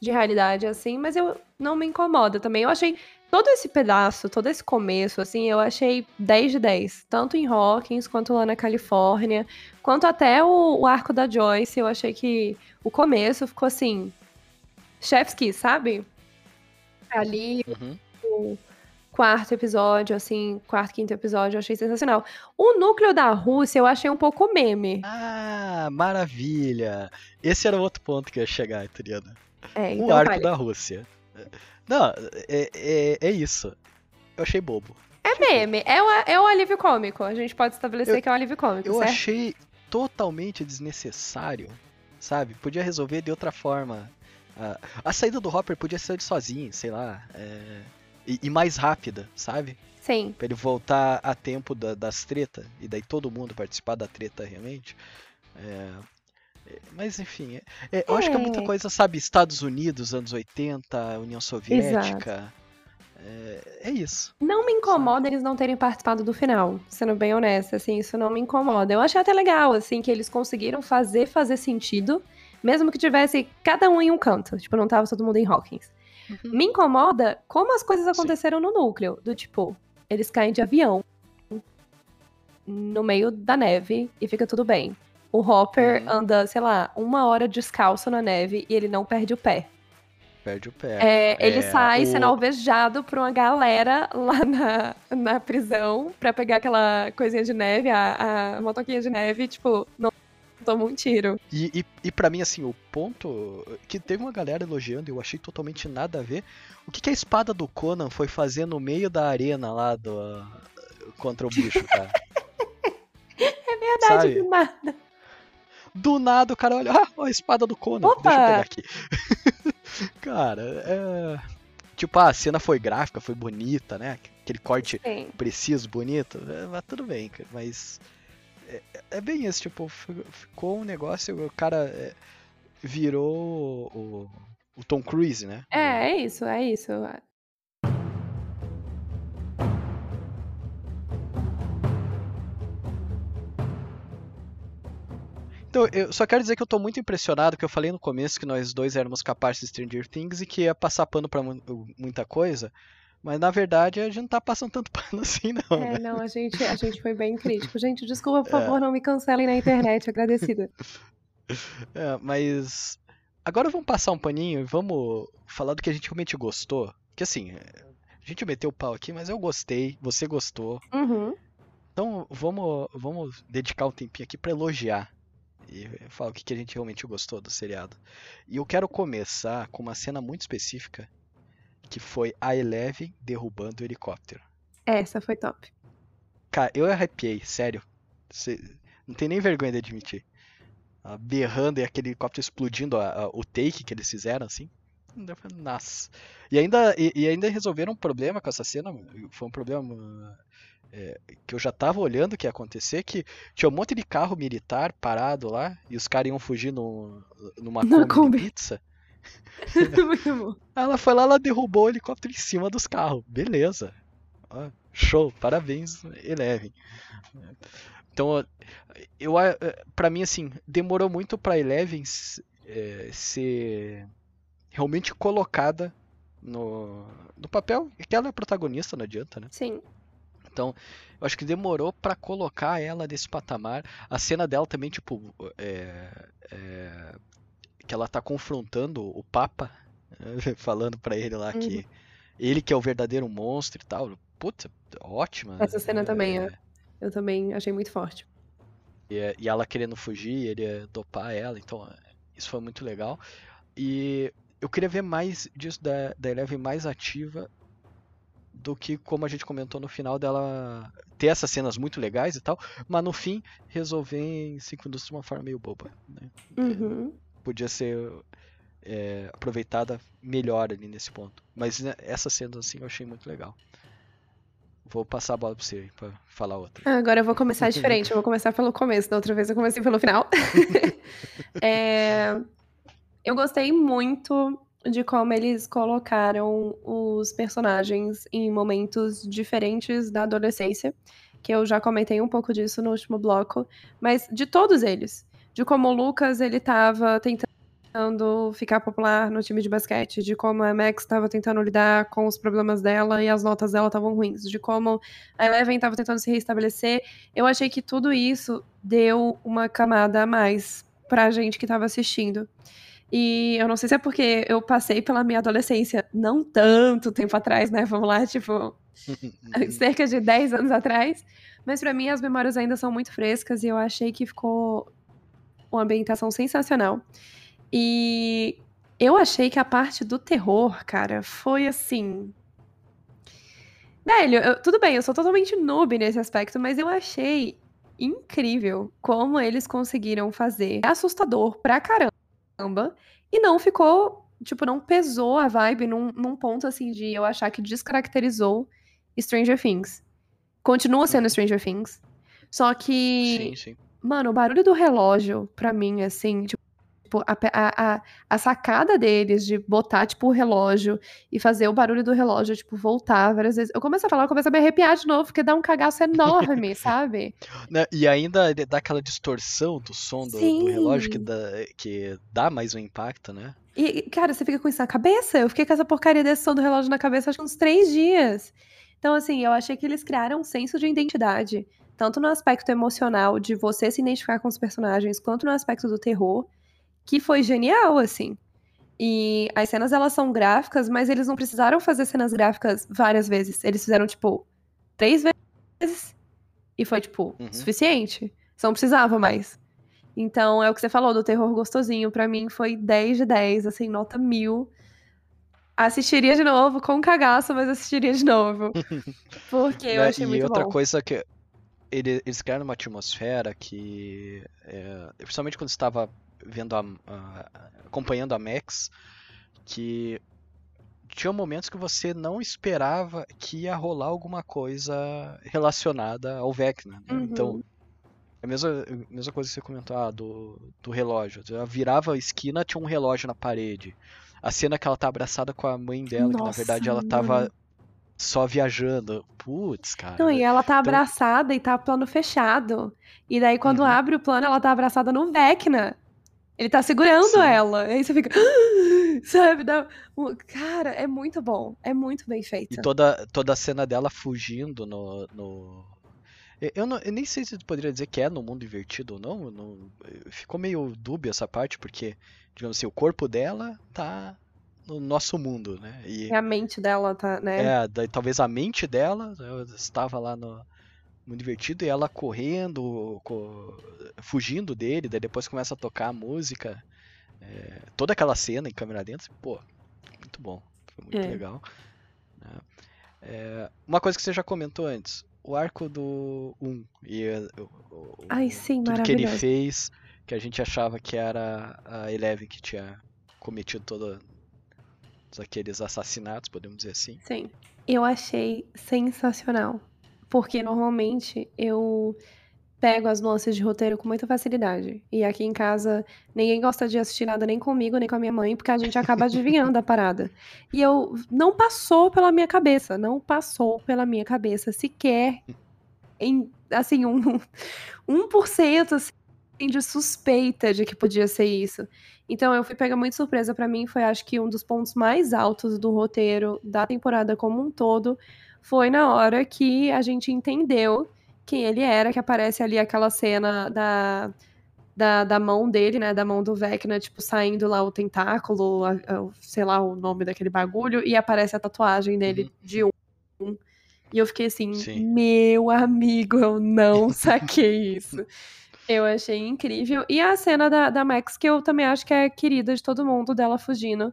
de realidade, assim, mas eu não me incomoda também. Eu achei todo esse pedaço, todo esse começo, assim, eu achei 10 de 10. Tanto em Hawkins, quanto lá na Califórnia, quanto até o, o arco da Joyce. Eu achei que o começo ficou assim. Chef's Kiss, sabe? Ali, Uhum. o quarto episódio, assim, quarto, quinto episódio, eu achei sensacional. O núcleo da Rússia eu achei um pouco meme. Ah, maravilha! Esse era o outro ponto que eu ia chegar, Triana. É, o então arco vale. da Rússia. Não, é, é, é isso. Eu achei bobo. É meme, é o, é o alívio cômico. A gente pode estabelecer Eu- que é um alívio cômico, Eu certo? achei totalmente desnecessário, sabe? Podia resolver de outra forma. A, a saída do Hopper podia ser de sozinho, sei lá. é, e, e mais rápida, sabe? Sim. Pra ele voltar a tempo da- das tretas. E daí todo mundo participar da treta realmente. É, mas enfim, é- eu acho que é muita É. coisa, sabe? Estados Unidos, anos 80, União Soviética. É, é isso. Não me incomoda eles não terem participado do final, sendo bem honesta, assim, isso não me incomoda. Eu achei até legal, assim, que eles conseguiram fazer fazer sentido, mesmo que tivesse cada um em um canto, tipo, não tava todo mundo em Hawkins. Me incomoda como as coisas aconteceram no núcleo, do tipo, eles caem de avião no meio da neve e fica tudo bem. O Hopper Uhum. anda, sei lá, uma hora descalço na neve e ele não perde o pé. Perde o pé. É, ele É, sai o- sendo alvejado por uma galera lá na, na prisão pra pegar aquela coisinha de neve, a, a motoquinha de neve, tipo, não toma um tiro. E, e, e para mim, assim, o ponto que teve uma galera elogiando, eu achei totalmente nada a ver. O que, que a espada do Conan foi fazer no meio da arena lá do contra o bicho, cara? É verdade, do nada. Do nada o cara olha, ah, a espada do Conan, Opa! deixa eu pegar aqui. cara, é. tipo, ah, a cena foi gráfica, foi bonita, né? Aquele corte Sim. preciso, bonito, é, mas tudo bem, cara, mas é, é bem isso, tipo, fi- ficou um negócio, o cara é, virou o, o Tom Cruise, né? É, é isso, é isso. Então, eu só quero dizer que eu tô muito impressionado, que eu falei no começo que nós dois éramos capazes de Stranger Things e que ia passar pano pra mu- muita coisa, mas na verdade a gente não tá passando tanto pano assim, não, É, né? não, a gente, a gente foi bem crítico. Gente, desculpa, por favor, não me cancelem na internet, agradecida. É, mas agora vamos passar um paninho e vamos falar do que a gente realmente gostou. Que assim, é, a gente meteu o pau aqui, mas eu gostei, você gostou. Uhum. Então vamos, vamos dedicar um tempinho aqui pra elogiar e falar o que que a gente realmente gostou do seriado. E eu quero começar com uma cena muito específica, que foi a Eleven derrubando o helicóptero. Essa foi top. Cara, eu arrepiei, sério. Cê- não tem nem vergonha de admitir. Ela berrando e aquele helicóptero explodindo a- a- o take que eles fizeram, assim. Nossa. E ainda, e, e ainda resolveram um problema com essa cena. Foi um problema é, que eu já tava olhando que ia acontecer, que tinha um monte de carro militar parado lá, e os caras iam fugir no, numa Na Kombi, Kombi. de pizza. Muito bom. Ela foi lá, ela derrubou o helicóptero em cima dos carros. Beleza. Ó, show, parabéns, Eleven. Então, eu, a- pra mim, assim, demorou muito pra Eleven é, ser realmente colocada no, no papel, que ela é protagonista, não adianta, né? Sim. Então, eu acho que demorou pra colocar ela nesse patamar. A cena dela também, tipo, é, é, que ela tá confrontando o Papa, né, falando pra ele lá que Uhum. ele que é o verdadeiro monstro e tal. Puta, ótima. Essa cena também é. é. Eu também achei muito forte. E, e ela querendo fugir, ele dopar ela, então isso foi muito legal. E eu queria ver mais disso da, da Eleven mais ativa do que como a gente comentou no final dela ter essas cenas muito legais e tal, mas no fim resolver em 5 minutos de uma forma meio boba. né? Uhum. Podia ser é, aproveitada melhor ali nesse ponto. Mas né, essa cena assim eu achei muito legal. Vou passar a bola pra você pra falar outra. Ah, Agora eu vou começar diferente, eu vou começar pelo começo. Da outra vez eu comecei pelo final. É, eu gostei muito de como eles colocaram os personagens em momentos diferentes da adolescência, que eu já comentei um pouco disso no último bloco, mas de todos eles. De como o Lucas, ele tava tentando ficar popular no time de basquete, de como a Max estava tentando lidar com os problemas dela e as notas dela estavam ruins, de como a Eleven estava tentando se reestabelecer. Eu achei que tudo isso deu uma camada a mais pra gente que tava assistindo. E eu não sei se é porque eu passei pela minha adolescência não tanto tempo atrás, né? Vamos lá, tipo, cerca de 10 anos atrás. Mas pra mim as memórias ainda são muito frescas e eu achei que ficou uma ambientação sensacional. E eu achei que a parte do terror, cara, foi assim. Velho, eu- tudo bem, eu sou totalmente noob nesse aspecto, mas eu achei incrível como eles conseguiram fazer assustador pra caramba e não ficou, tipo, não pesou a vibe num, num ponto assim de eu achar que descaracterizou Stranger Things. Continua sendo Stranger Things. Só que Sim, sim. Mano, o barulho do relógio, pra mim, assim, tipo, a, pe- a, a, a sacada deles de botar, tipo, o relógio e fazer o barulho do relógio, tipo, voltar várias vezes. Eu começo a falar, eu começo a me arrepiar de novo, porque dá um cagaço enorme, sabe? Né, E ainda dá aquela distorção do som do, do relógio que dá, que dá mais um impacto, né? E, cara, você fica com isso na cabeça? Eu fiquei com essa porcaria desse som do relógio na cabeça acho que uns três dias. Então, assim, eu achei que eles criaram um senso de identidade, tanto no aspecto emocional de você se identificar com os personagens, quanto no aspecto do terror, que foi genial, assim. E as cenas, elas são gráficas, mas eles não precisaram fazer cenas gráficas várias vezes. Eles fizeram, tipo, três vezes e foi, tipo, Uhum. suficiente. Você não precisava mais. Então, é o que você falou do terror gostosinho. Pra mim, foi 10 de 10, assim, nota mil. Assistiria de novo, com cagaço, mas assistiria de novo. Porque eu Né, achei e muito outra bom. coisa que ele- eles criaram uma atmosfera que, é, principalmente quando estava vendo a, a- acompanhando a Max, que tinha momentos que você não esperava que ia rolar alguma coisa relacionada ao Vecna. Né? Uhum. Então, a mesma, a mesma coisa que você comentou ah, do, do relógio. Ela virava a esquina, tinha um relógio na parede. A cena que ela tá abraçada com a mãe dela, que na Nossa, verdade ela tava só viajando. Putz, cara. Não, e ela tá Então- abraçada e tá plano fechado. E daí, quando Uhum. abre o plano, ela tá abraçada no Vecna. Ele tá segurando Sim. ela. Aí você fica. Sabe? Dá... Cara, é muito bom. É muito bem feito. E toda, toda a cena dela fugindo no. no... Eu, não- eu nem sei se tu poderia dizer que é no mundo invertido ou não. não- Ficou meio dúbio essa parte, porque, digamos assim, o corpo dela tá no nosso mundo, né? E, E a mente dela tá, né? é, daí, talvez a mente dela né, estava lá no mundo invertido e ela correndo, co- fugindo dele, daí depois começa a tocar a música. é, toda aquela cena em câmera dentro, pô, muito bom. Foi muito É. legal. né? É, uma coisa que você já comentou antes, o arco do 1 e é, o- o- Ai, sim, tudo que ele fez, que a gente achava que era a Eleven que tinha cometido todos aqueles assassinatos, podemos dizer assim. Sim. Eu achei sensacional. Porque normalmente eu pego as nuances de roteiro com muita facilidade. E aqui em casa, ninguém gosta de assistir nada nem comigo, nem com a minha mãe, porque a gente acaba adivinhando a parada. E eu não passou pela minha cabeça, não passou pela minha cabeça sequer em assim um 1% assim, de suspeita de que podia ser isso. Então eu fui pega muito surpresa pra mim, foi acho que um dos pontos mais altos do roteiro da temporada como um todo foi na hora que a gente entendeu quem ele era, que aparece ali aquela cena da da, da mão dele, né, da mão do Vecna, tipo, saindo lá o tentáculo, a- a- sei lá o nome daquele bagulho, e aparece a tatuagem dele Uhum. de um. E eu fiquei assim, Sim. meu amigo, eu não saquei isso. Eu achei incrível. E a cena da, da Max, que eu também acho que é querida de todo mundo, dela fugindo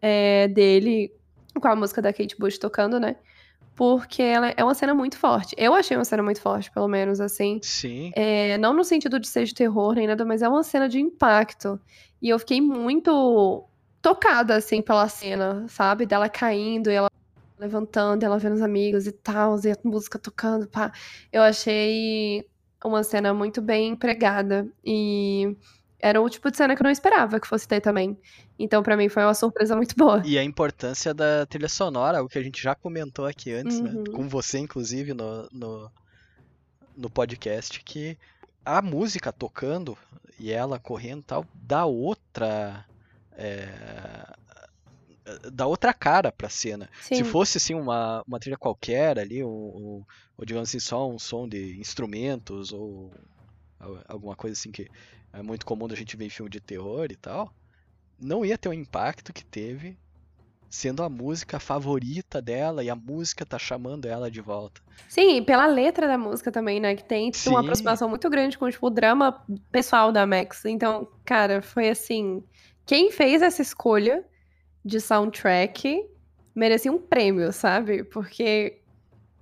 é, dele, com a música da Kate Bush tocando, né? Porque ela é uma cena muito forte. Eu achei uma cena muito forte, pelo menos, assim. Sim. É, não no sentido de ser de terror nem nada, mas é uma cena de impacto. E eu fiquei muito tocada, assim, pela cena, sabe? Dela caindo e ela levantando, ela vendo os amigos e tal, e a música tocando, pá. Eu achei uma cena muito bem empregada. E era o tipo de cena que eu não esperava que fosse ter também. Então, pra mim, foi uma surpresa muito boa. E a importância da trilha sonora, o que a gente já comentou aqui antes, né? Uhum. Com você, inclusive, no, no, no podcast, que a música tocando e ela correndo e tal, dá outra. é, dá outra cara pra cena. Sim. Se fosse assim uma, uma trilha qualquer ali, ou, ou, digamos assim, só um som de instrumentos, ou al- alguma coisa assim que é muito comum da gente ver em filme de terror e tal, não ia ter o impacto que teve sendo a música favorita dela e a música tá chamando ela de volta. Sim, e pela letra da música também, né? Que tem uma aproximação muito grande com tipo, o drama pessoal da Max. Então, cara, foi assim. Quem fez essa escolha de soundtrack merecia um prêmio, sabe? Porque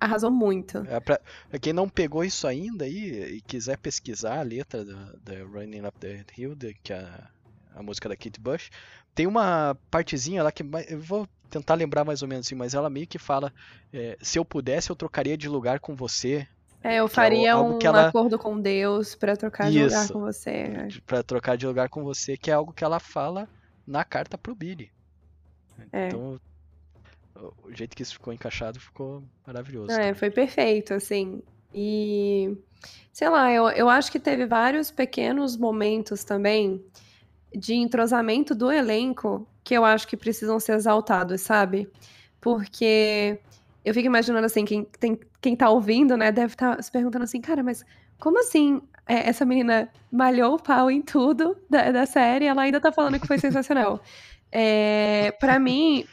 arrasou muito. É pra, pra quem não pegou isso ainda aí e quiser pesquisar a letra da, da Running Up the Hill, de- que é a, a música da Kate Bush, tem uma partezinha lá que eu vou tentar lembrar mais ou menos assim, mas ela meio que fala: é, se eu pudesse, eu trocaria de lugar com você. É, eu é faria algo um ela- acordo com Deus pra trocar de lugar com você. Pra trocar de lugar com você, que é algo que ela fala na carta pro Billy. É. Então, o- jeito que isso ficou encaixado ficou maravilhoso. É, também. foi perfeito, assim. E, sei lá, eu, eu acho que teve vários pequenos momentos também de entrosamento do elenco que eu acho que precisam ser exaltados, sabe? Porque eu fico imaginando assim, quem, tem, quem tá ouvindo, né, deve estar se perguntando assim, cara, mas como assim é, essa menina malhou o pau em tudo da, da série, ela ainda tá falando que foi sensacional. É, para mim,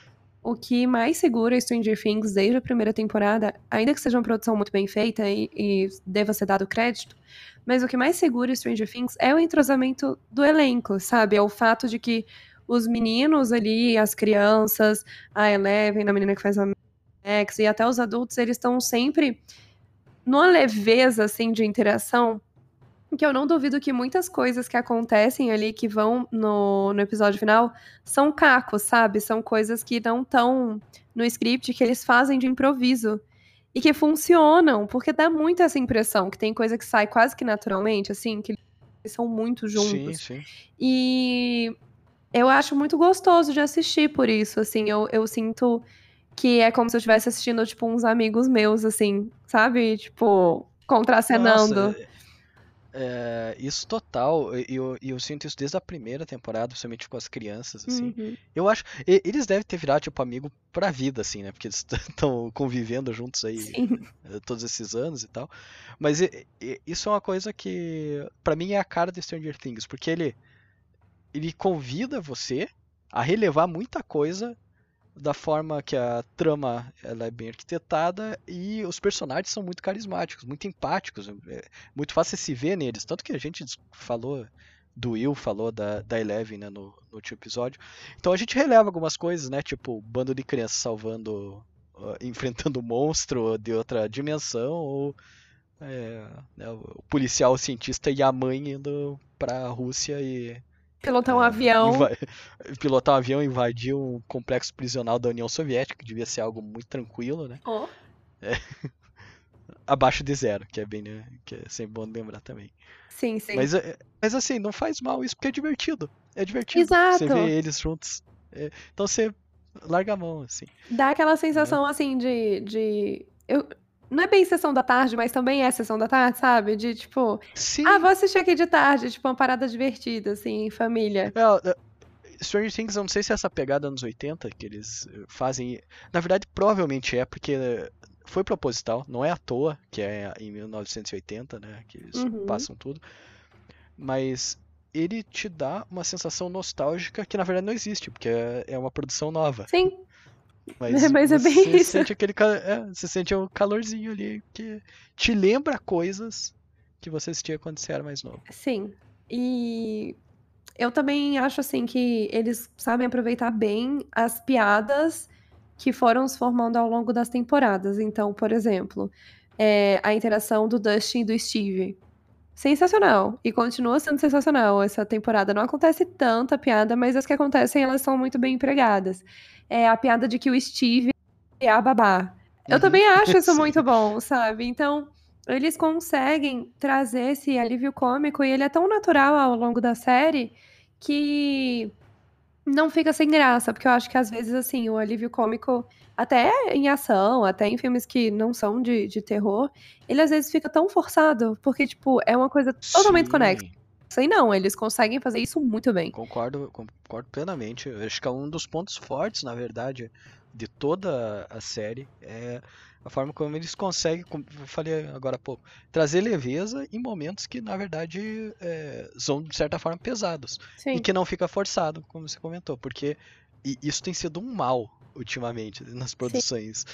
o que mais segura Stranger Things desde a primeira temporada, ainda que seja uma produção muito bem feita e, e deva ser dado crédito, mas o que mais segura Stranger Things é o entrosamento do elenco, sabe? É o fato de que os meninos ali, as crianças, a Eleven, a menina que faz a Max, e até os adultos, eles estão sempre numa leveza, assim, de interação que eu não duvido que muitas coisas que acontecem ali, que vão no, no episódio final, são cacos, sabe? São coisas que não estão no script, que eles fazem de improviso. E que funcionam, porque dá muito essa impressão, que tem coisa que sai quase que naturalmente, assim, que eles são muito juntos. Sim, sim. E eu acho muito gostoso de assistir por isso, assim, eu, eu sinto que é como se eu estivesse assistindo, tipo, uns amigos meus, assim, sabe? Tipo, contracenando. Nossa, é, isso total, e eu, eu, sinto isso desde a primeira temporada, principalmente com as crianças, assim. Uhum. Eu acho, eles devem ter virado, tipo, amigo pra vida, assim, né? Porque eles estão convivendo juntos aí Sim. eh, todos esses anos e tal. Mas e, e, isso é uma coisa que, pra mim, é a cara de Stranger Things, porque ele, ele convida você a relevar muita coisa da forma que a trama ela é bem arquitetada e os personagens são muito carismáticos, muito empáticos, é muito fácil se ver neles. Tanto que a gente falou do Will, falou da, da Eleven né, no, no último episódio. Então a gente releva algumas coisas, né? Tipo, bando de crianças salvando, uh, enfrentando monstro de outra dimensão, ou é, né, o policial, o cientista e a mãe indo pra Rússia e Pilotar um avião. Pilotar um avião e invadir um complexo prisional da União Soviética, que devia ser algo muito tranquilo, né? Oh. É. Abaixo de zero, que é bem, né? Que é sempre bom lembrar também. Sim, sim. Mas, é, mas assim, não faz mal isso porque é divertido. É divertido. Exato. Você vê eles juntos. É, então você larga a mão, assim. Dá aquela sensação, é. assim, de. de... Eu, não é bem sessão da tarde, mas também é sessão da tarde, sabe? De tipo, Sim. ah, vou assistir aqui de tarde, tipo, uma parada divertida, assim, em família. É, Stranger Things, eu não sei se é essa pegada anos 80 que eles eh, fazem. Na verdade, provavelmente é, porque foi proposital, não é à toa que é em 1980, né? Que eles Uhum. passam tudo. Mas ele te dá uma sensação nostálgica que na verdade não existe, porque é é uma produção nova. Sim, Mas, Mas é bem você isso. sente aquele é, você sente um calorzinho ali que te lembra coisas que você assistia quando você era mais novo. sim. E eu também acho, assim, que eles sabem aproveitar bem as piadas que foram se formando ao longo das temporadas. Então, por exemplo, é, a interação do Dustin e do Steve. Sensacional. E continua sendo sensacional essa temporada. Não acontece tanta piada, mas as que acontecem, elas são muito bem empregadas. É a piada de que o Steve é a babá. Eu Uhum. também acho isso muito bom, sabe? Então, eles conseguem trazer esse alívio cômico e ele é tão natural ao longo da série que não fica sem graça, porque eu acho que às vezes, assim, o alívio cômico, até em ação, até em filmes que não são de, de terror, ele às vezes fica tão forçado, porque, tipo, é uma coisa totalmente Sim. conexa. E não, eles conseguem fazer isso muito bem. Concordo, concordo plenamente. Eu acho que é um dos pontos fortes, na verdade, de toda a série é a forma como eles conseguem, como eu falei agora há pouco, trazer leveza em momentos que, na verdade, é, são de certa forma pesados e Sim. que não fica forçado, como você comentou, porque e isso tem sido um mal ultimamente nas produções.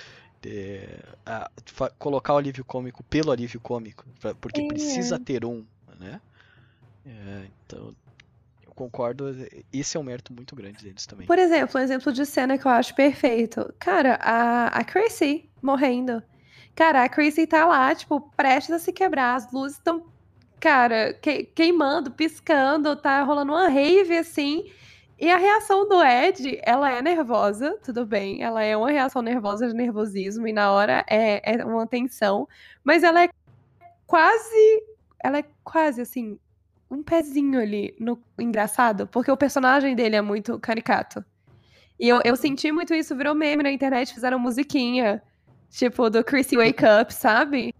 É, a- colocar o alívio cômico pelo alívio cômico, pra- porque É. precisa ter um, né? É, então, eu concordo, esse é um mérito muito grande deles também. Por exemplo, um exemplo de cena que eu acho perfeito. Cara, a, a Chrissy morrendo. Cara, a Chrissy tá lá, tipo, prestes a se quebrar. As luzes estão, cara, que- queimando, piscando, tá rolando uma rave assim. E a reação do Ed, ela é nervosa, tudo bem. Ela é uma reação nervosa de nervosismo, e na hora é, é uma tensão. Mas ela é quase. Ela é quase assim, um pezinho ali no engraçado, porque o personagem dele é muito caricato. E eu, eu senti muito isso, virou meme na internet, fizeram musiquinha, tipo, do Chrissy Wake Up, sabe?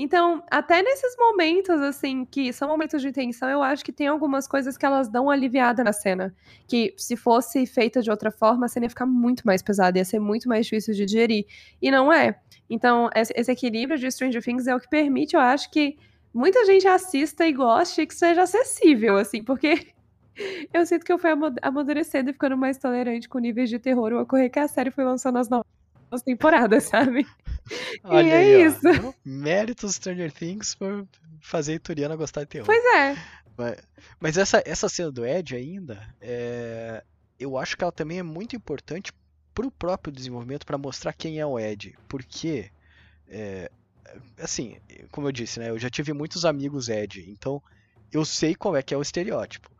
Então, até nesses momentos, assim, que são momentos de tensão, eu acho que tem algumas coisas que elas dão aliviada na cena. Que se fosse feita de outra forma, a cena ia ficar muito mais pesada, ia ser muito mais difícil de digerir. E não é. Então, esse equilíbrio de Stranger Things é o que permite, eu acho, que muita gente assista e goste e que seja acessível, assim, porque eu sinto que eu fui amadurecendo e ficando mais tolerante com níveis de terror ao ocorrer que a série foi lançando as novas temporadas, sabe? Olha é aí, ó. isso. Viu? Méritos Stranger Things por fazer a Ituriana gostar de terror. Pois é. Mas, mas essa, essa cena do Ed ainda, é, eu acho que ela também é muito importante pro próprio desenvolvimento para mostrar quem é o Ed. Porque é, assim, como eu disse, né? Eu já tive muitos amigos Ed, então eu sei qual é que é o estereótipo.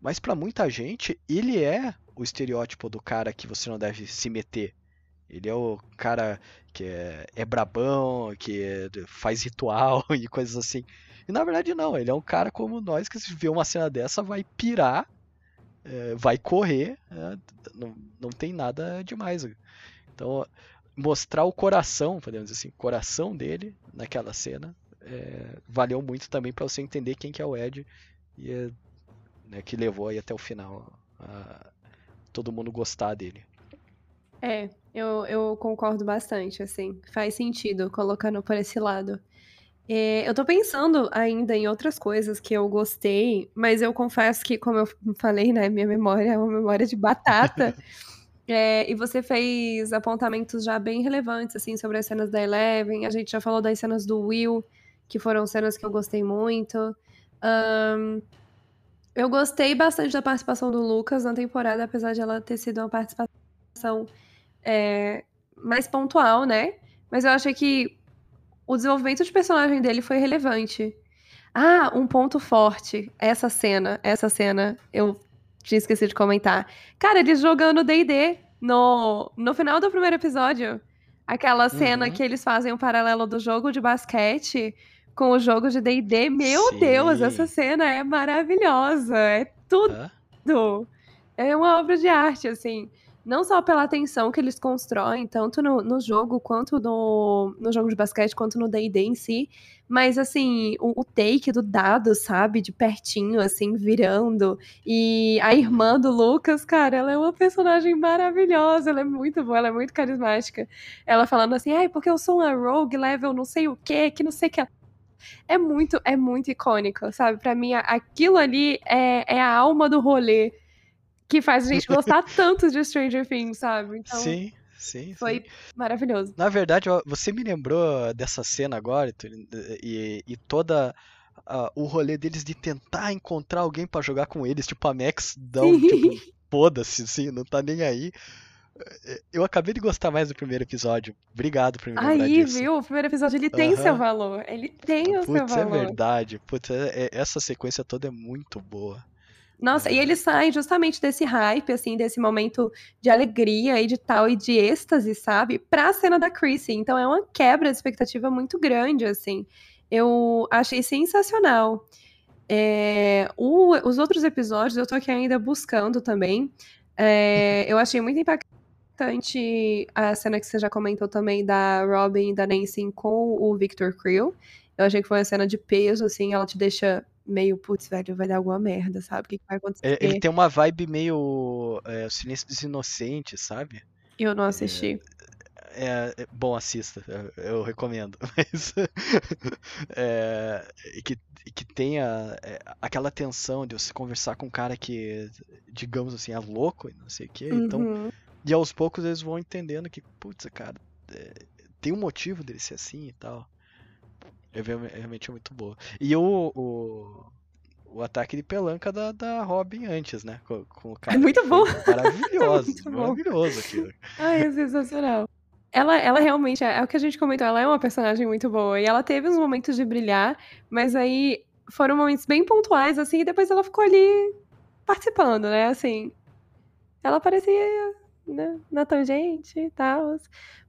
Mas para muita gente, ele é o estereótipo do cara que você não deve se meter. Ele é o cara que é, é brabão, que é, faz ritual e coisas assim. E na verdade não, ele é um cara como nós que se vê uma cena dessa vai pirar, é, vai correr, é, não, não tem nada demais. Então, mostrar o coração, podemos dizer assim, o coração dele naquela cena, é, valeu muito também para você entender quem que é o Ed e é, né, que levou aí até o final a todo mundo gostar dele. É, eu, eu concordo bastante, assim, faz sentido colocando por esse lado. É, eu tô pensando ainda em outras coisas que eu gostei, mas eu confesso que, como eu falei, né, minha memória é uma memória de batata. É, e você fez apontamentos já bem relevantes, assim, sobre as cenas da Eleven. A gente já falou das cenas do Will, que foram cenas que eu gostei muito. Um, eu gostei bastante da participação do Lucas na temporada, apesar de ela ter sido uma participação é, mais pontual, né? Mas eu achei que o desenvolvimento de personagem dele foi relevante. Ah, um ponto forte. Essa cena, essa cena, eu tinha esquecido de comentar. Cara, eles jogando D&D no, no final do primeiro episódio. Aquela cena uhum. que eles fazem um paralelo do jogo de basquete com o jogo de D&D. Meu Sim. Deus, essa cena é maravilhosa. É tudo. Uhum. É uma obra de arte, assim. Não só pela atenção que eles constroem, tanto no, no jogo, quanto no, no jogo de basquete, quanto no D&D em si, mas, assim, o, o, take do dado, sabe? De pertinho, assim, virando. E a irmã do Lucas, cara, ela é uma personagem maravilhosa. Ela é muito boa, ela é muito carismática. Ela falando assim, ai, porque eu sou uma rogue level não sei o quê, que não sei o que. É muito, é muito icônico, sabe? Para mim, aquilo ali é, é a alma do rolê que faz a gente gostar tanto de Stranger Things, sabe? Então, sim, sim. Foi sim. maravilhoso. Na verdade, você me lembrou dessa cena agora e, e toda uh, o rolê deles de tentar encontrar alguém para jogar com eles, tipo a Max um tipo, foda-se, assim, não tá nem aí. É, eu acabei de gostar mais do primeiro episódio. Obrigado por me lembrar Aí, disso. viu? O primeiro episódio ele tem seu valor. Ele tem o Putz, seu valor. é verdade. Putz, é, é, essa sequência toda é muito boa. Nossa, e eles saem justamente desse hype, assim, desse momento de alegria e de tal, e de êxtase, sabe? Pra cena da Chrissy. Então é uma quebra de expectativa muito grande, assim. Eu achei sensacional. É, o, os outros episódios eu tô aqui ainda buscando também. É, eu achei muito impactante a cena que você já comentou também da Robin e da Nancy com o Victor Creel. Eu achei que foi uma cena de peso, assim, ela te deixa meio, putz, velho, vai dar alguma merda, sabe? O que, que vai acontecer? Ele tem uma vibe meio é, Silêncio dos Inocentes, sabe? Eu não assisti. É, é, bom, assista, eu, eu recomendo. Mas é, que, que tenha é, aquela tensão de você conversar com um cara que, digamos assim, é louco e não sei o quê. Então, uhum. Então, e aos poucos eles vão entendendo que, putz, cara, é, tem um motivo dele ser assim e tal. É realmente muito boa. E o, o, o ataque de pelanca da, da Robin antes, né? Com, com o cara. É muito bom. Maravilhoso. é muito maravilhoso aquilo. Ai, é sensacional. Ela, ela realmente, é, é o que a gente comentou, ela é uma personagem muito boa. E ela teve uns momentos de brilhar, mas aí foram momentos bem pontuais, assim, e depois ela ficou ali participando, né? Assim, ela aparecia né, na tangente e tal.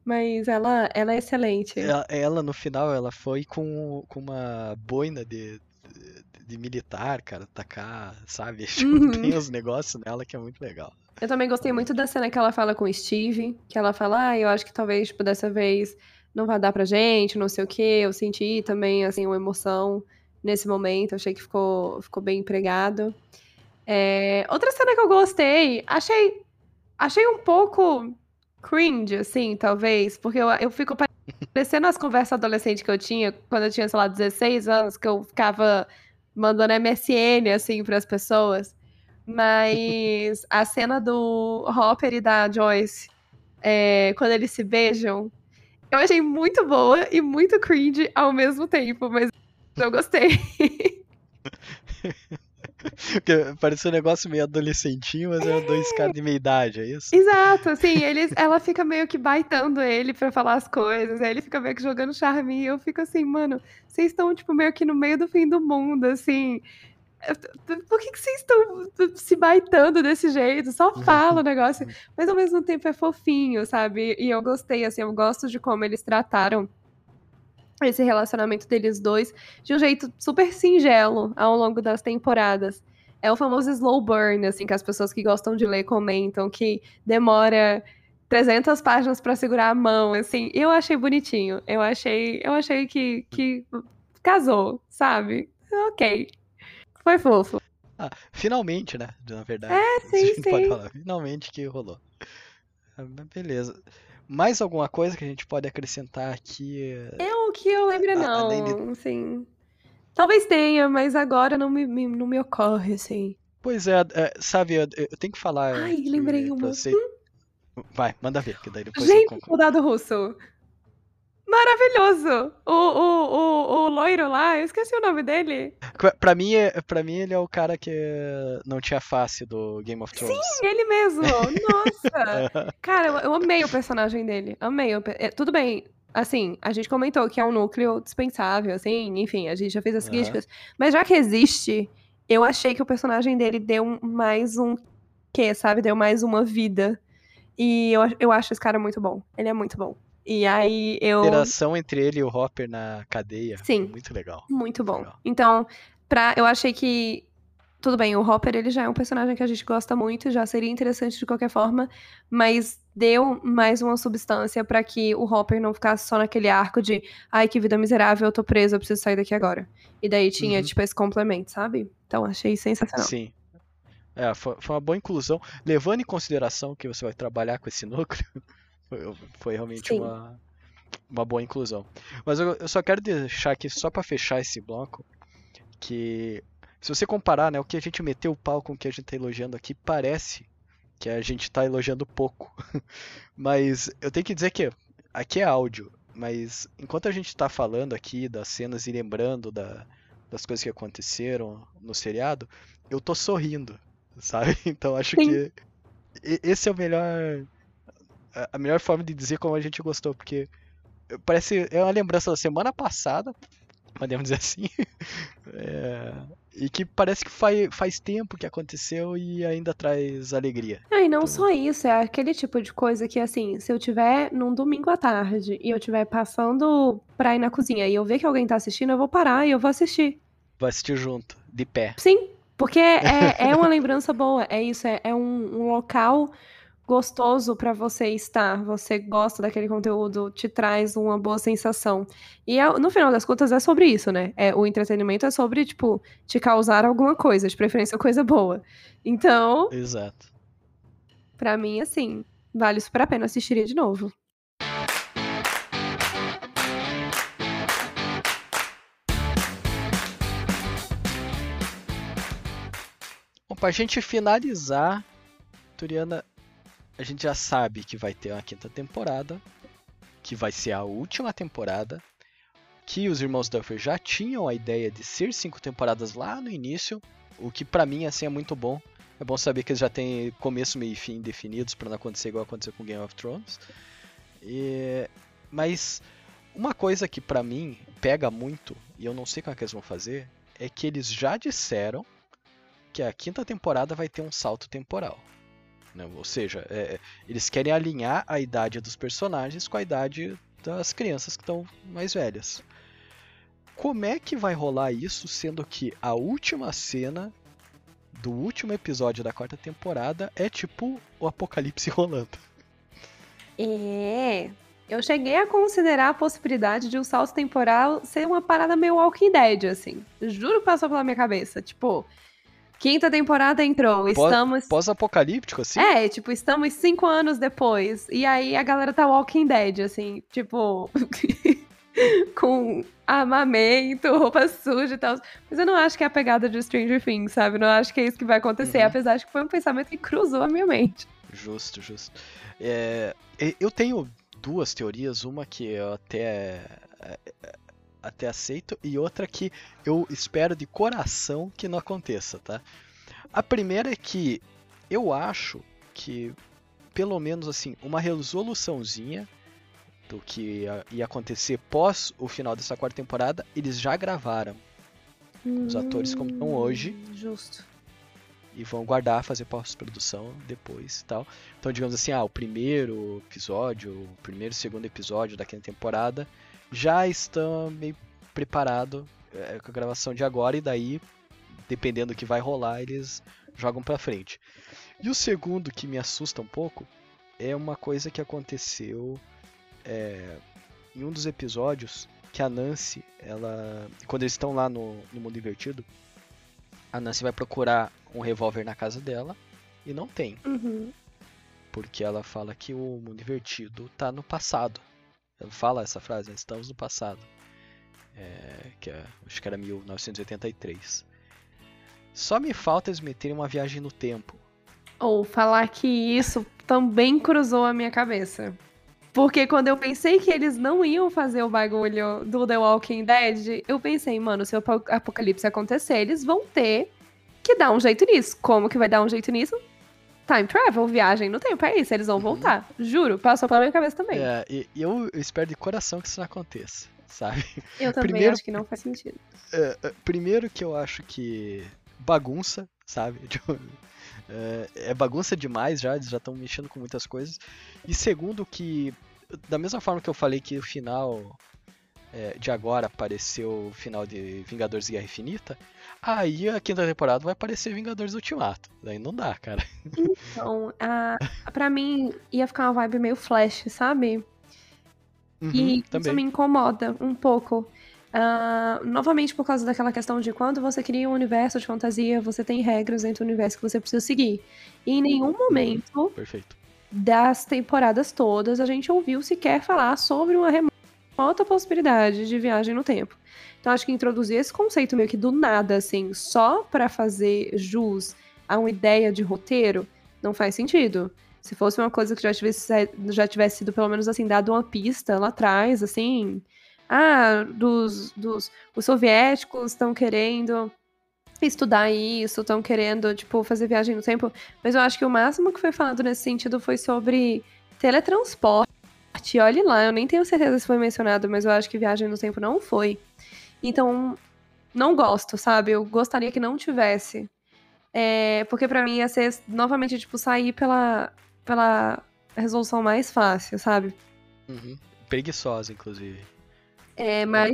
Mas ela, ela é excelente. Ela, ela, no final, ela foi com, com uma boina de, de, de militar, cara, tacar, sabe? Uhum. Tem os negócios nela que é muito legal. Eu também gostei muito da cena que ela fala com o Steve, que ela fala, ah, eu acho que talvez, tipo, dessa vez não vai dar pra gente, não sei o que. Eu senti também, assim, uma emoção nesse momento. Achei que ficou, ficou bem empregado. É... Outra cena que eu gostei, achei, achei um pouco cringe, assim, talvez, porque eu, eu fico parecendo as conversas adolescentes que eu tinha quando eu tinha, sei lá, 16 anos, que eu ficava mandando MSN, assim, para as pessoas. Mas a cena do Hopper e da Joyce, é, quando eles se beijam, eu achei muito boa e muito cringe ao mesmo tempo, mas eu gostei. Porque parece um negócio meio adolescentinho, mas é dois caras de meia idade, é isso? Exato, assim, eles, ela fica meio que baitando ele pra falar as coisas, aí ele fica meio que jogando charme, e eu fico assim, mano, vocês estão, tipo, meio que no meio do fim do mundo, assim. Por que, que vocês estão se baitando desse jeito? Só fala o negócio. Mas ao mesmo tempo é fofinho, sabe? E eu gostei, assim, eu gosto de como eles trataram esse relacionamento deles dois de um jeito super singelo ao longo das temporadas. É o famoso slow burn, assim, que as pessoas que gostam de ler comentam, que demora 300 páginas para segurar a mão, assim. Eu achei bonitinho. Eu achei, eu achei que, que casou, sabe? Ok. Foi fofo. Ah, finalmente, né? Na verdade. É, sim, sim. Pode falar. Finalmente que rolou. Ah, beleza. Mais alguma coisa que a gente pode acrescentar aqui? Eu que eu lembro, não. De... Assim, talvez tenha, mas agora não me, me, não me ocorre, assim. Pois é, é sabe, eu, eu, tenho que falar. Ai, lembrei uma. Você... Hum? Vai, manda ver, que daí depois Gente, eu soldado russo. Maravilhoso! O, o, o, o loiro lá, eu esqueci o nome dele. Pra mim, pra mim, ele é o cara que não tinha face do Game of Thrones. Sim, ele mesmo! Nossa! cara, eu, eu, amei o personagem dele. Amei. É, tudo bem, assim, a gente comentou que é um núcleo dispensável, assim, enfim, a gente já fez as uhum. críticas. Mas já que existe, eu achei que o personagem dele deu mais um quê, sabe? Deu mais uma vida. E eu, eu acho esse cara muito bom. Ele é muito bom. E aí eu. A interação entre ele e o Hopper na cadeia. Sim. Muito legal. Muito bom. Legal. Então, pra, eu achei que. Tudo bem, o Hopper ele já é um personagem que a gente gosta muito, já seria interessante de qualquer forma, mas deu mais uma substância para que o Hopper não ficasse só naquele arco de ai que vida miserável, eu tô preso, eu preciso sair daqui agora. E daí tinha, uhum. tipo, esse complemento, sabe? Então achei sensacional. Sim. É, foi, foi uma boa inclusão, levando em consideração que você vai trabalhar com esse núcleo. Foi, foi realmente uma, uma boa inclusão. Mas eu, eu só quero deixar aqui, só para fechar esse bloco, que se você comparar né, o que a gente meteu o pau com o que a gente está elogiando aqui, parece que a gente está elogiando pouco. mas eu tenho que dizer que aqui é áudio, mas enquanto a gente está falando aqui das cenas e lembrando da, das coisas que aconteceram no seriado, eu tô sorrindo, sabe? Então acho Sim. que esse é o melhor a melhor forma de dizer como a gente gostou, porque parece é uma lembrança da semana passada, podemos dizer assim, é, e que parece que faz, faz tempo que aconteceu e ainda traz alegria. Ah, e não então... só isso, é aquele tipo de coisa que, assim, se eu tiver num domingo à tarde e eu tiver passando pra ir na cozinha e eu ver que alguém tá assistindo, eu vou parar e eu vou assistir. Vai assistir junto, de pé. Sim, porque é, é uma lembrança boa, é isso, é, é um, um local gostoso para você estar, você gosta daquele conteúdo, te traz uma boa sensação. E no final das contas é sobre isso, né? É, o entretenimento é sobre, tipo, te causar alguma coisa, de preferência coisa boa. Então. Exato. Pra mim, assim, vale super a pena assistir de novo. Bom, pra gente finalizar, Turiana, a gente já sabe que vai ter uma quinta temporada, que vai ser a última temporada, que os irmãos Duffer já tinham a ideia de ser cinco temporadas lá no início, o que para mim assim é muito bom. É bom saber que eles já têm começo, meio e fim definidos para não acontecer igual aconteceu com Game of Thrones. E... Mas uma coisa que para mim pega muito, e eu não sei como é que eles vão fazer, é que eles já disseram que a quinta temporada vai ter um salto temporal. Né? Ou seja, é, eles querem alinhar a idade dos personagens com a idade das crianças que estão mais velhas. Como é que vai rolar isso, sendo que a última cena do último episódio da quarta temporada é tipo o apocalipse rolando? É, eu cheguei a considerar a possibilidade de um salto temporal ser uma parada meio Walking Dead, assim. Juro que passou pela minha cabeça. Tipo, Quinta temporada entrou, estamos... Pós-apocalíptico, assim? É, tipo, estamos cinco anos depois. E aí a galera tá Walking Dead, assim, tipo... com armamento, roupa suja e tal. Mas eu não acho que é a pegada de Stranger Things, sabe? Não acho que é isso que vai acontecer, uhum. apesar de que foi um pensamento que cruzou a minha mente. Justo, justo. É, eu tenho duas teorias, uma que eu até... Até aceito, e outra que eu espero de coração que não aconteça, tá? A primeira é que eu acho que, pelo menos assim, uma resoluçãozinha do que ia, acontecer pós o final dessa quarta temporada, eles já gravaram. Os atores como estão hoje. Hum, Justo. E vão guardar, fazer pós-produção depois e tal. Então, digamos assim, ah, o primeiro episódio, o primeiro e segundo episódio daquela temporada já estão meio preparado é, com a gravação de agora e daí, dependendo do que vai rolar, eles jogam pra frente. E o segundo que me assusta um pouco é uma coisa que aconteceu é, em um dos episódios que a Nancy, ela, quando eles estão lá no, no mundo invertido, a Nancy vai procurar um revólver na casa dela e não tem, Uhum. porque ela fala que o mundo invertido tá no passado. Fala essa frase, "Nós estamos no passado. É, que é, acho que era 1983. Só me falta eles meterem uma viagem no tempo. Ou falar que isso também cruzou a minha cabeça. Porque quando eu pensei que eles não iam fazer o bagulho do The Walking Dead, eu pensei, mano, se o apo- apocalipse acontecer, eles vão ter que dar um jeito nisso. Como que vai dar um jeito nisso? Time travel, viagem no tempo, é isso, eles vão voltar. Juro, passou pela minha cabeça também. É, e e eu, eu espero de coração que isso não aconteça, sabe? Eu também Primeiro- acho que não faz sentido. É, é, primeiro que eu acho que bagunça, sabe? Tipo, é, é bagunça demais já, eles já estão mexendo com muitas coisas. E segundo que, da mesma forma que eu falei que o final é, de agora apareceu o final de Vingadores Guerra Infinita, aí a quinta temporada vai aparecer Vingadores Ultimato. Daí não dá, cara. Então, a, pra mim, ia ficar uma vibe meio flash, sabe? Uhum, E isso também. me incomoda um pouco. Ah, novamente por causa daquela questão de quando você cria um universo de fantasia, você tem regras dentro do universo que você precisa seguir. E em nenhum momento Perfeito. das temporadas todas a gente ouviu sequer falar sobre uma remota possibilidade de viagem no tempo. Então acho que introduzir esse conceito meio que do nada, assim, só pra fazer jus a uma ideia de roteiro, não faz sentido. Se fosse uma coisa que já tivesse, já tivesse sido, pelo menos assim, dado uma pista lá atrás, assim. Ah, dos, dos os soviéticos estão querendo estudar isso, estão querendo, tipo, fazer viagem no tempo. Mas eu acho que o máximo que foi falado nesse sentido foi sobre teletransporte. Olhe lá, eu nem tenho certeza se foi mencionado, mas eu acho que viagem no tempo não foi. Então, não gosto, sabe? Eu gostaria que não tivesse. É, porque pra mim ia ser novamente, tipo, sair pela, pela resolução mais fácil, sabe? Uhum. Preguiçosa, inclusive. É, mas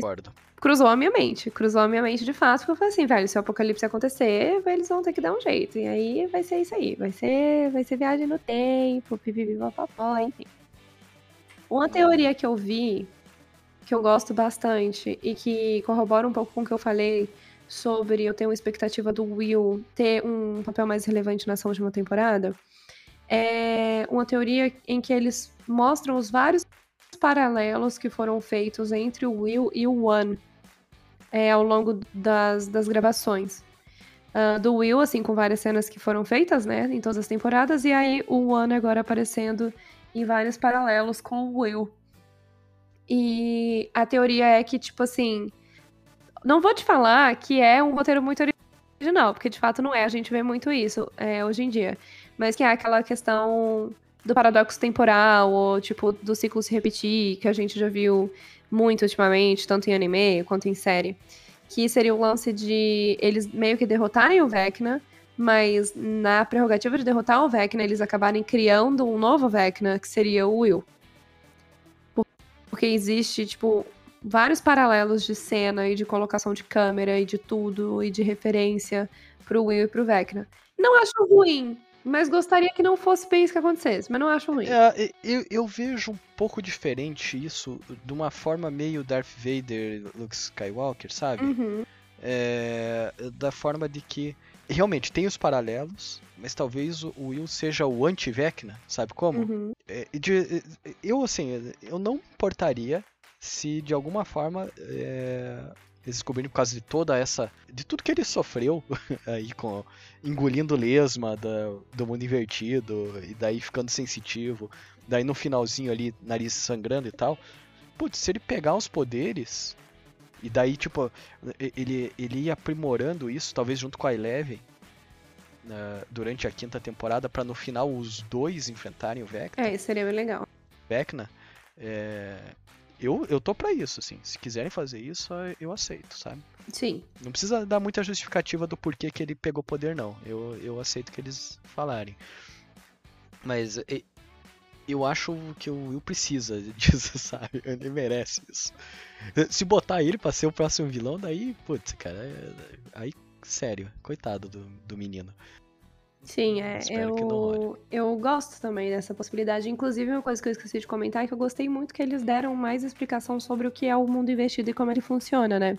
cruzou a minha mente. Cruzou a minha mente de fato, porque eu falei assim, velho, se o apocalipse acontecer, eles vão ter que dar um jeito. E aí vai ser isso aí. Vai ser, vai ser viagem no tempo, pipipipopopó, enfim. Uma teoria que eu vi, que eu gosto bastante, e que corrobora um pouco com o que eu falei sobre eu ter uma expectativa do Will ter um papel mais relevante nessa última temporada, é uma teoria em que eles mostram os vários paralelos que foram feitos entre o Will e o One é, ao longo das, das gravações. Ah, do Will, assim, com várias cenas que foram feitas, né, em todas as temporadas, e aí o One agora aparecendo em vários paralelos com o Will. E a teoria é que, tipo assim, não vou te falar que é um roteiro muito original, porque de fato não é, a gente vê muito isso é, hoje em dia. Mas que é aquela questão do paradoxo temporal, ou tipo, do ciclo se repetir, que a gente já viu muito ultimamente, tanto em anime quanto em série. Que seria o lance de eles meio que derrotarem o Vecna, mas na prerrogativa de derrotar o Vecna, eles acabarem criando um novo Vecna, que seria o Will. Porque existe, tipo, vários paralelos de cena e de colocação de câmera e de tudo, e de referência pro Will e pro Vecna. Não acho ruim, mas gostaria que não fosse bem isso que acontecesse, mas não acho ruim. É, eu, eu vejo um pouco diferente isso de uma forma meio Darth Vader, Luke Skywalker, sabe? Uhum. É, da forma de que realmente tem os paralelos, mas talvez o Will seja o anti-Vecna, sabe como? Uhum. É, de- eu, assim, eu não importaria se de alguma forma é, eles descobrirem por causa de toda essa. de tudo que ele sofreu aí com. engolindo lesma da, do mundo invertido, e daí ficando sensitivo, daí no finalzinho ali, nariz sangrando e tal. Putz, se ele pegar os poderes E daí, tipo, ele, ele ia aprimorando isso, talvez junto com a Eleven, uh, durante a quinta temporada, para no final os dois enfrentarem o Vecna. É, isso seria bem legal. Vecna. É, eu, eu tô pra isso, assim. Se quiserem fazer isso, eu aceito, sabe? Sim. Não precisa dar muita justificativa do porquê que ele pegou poder, não. Eu, eu aceito que eles falarem. Mas eu acho que o Will precisa disso, sabe? Ele merece isso. Se botar ele pra ser o próximo vilão, daí, putz, cara, é, aí, sério, coitado do, do menino. Sim, é, eu, eu gosto também dessa possibilidade. Inclusive, uma coisa que eu esqueci de comentar é que eu gostei muito que eles deram mais explicação sobre o que é o mundo investido e como ele funciona, né?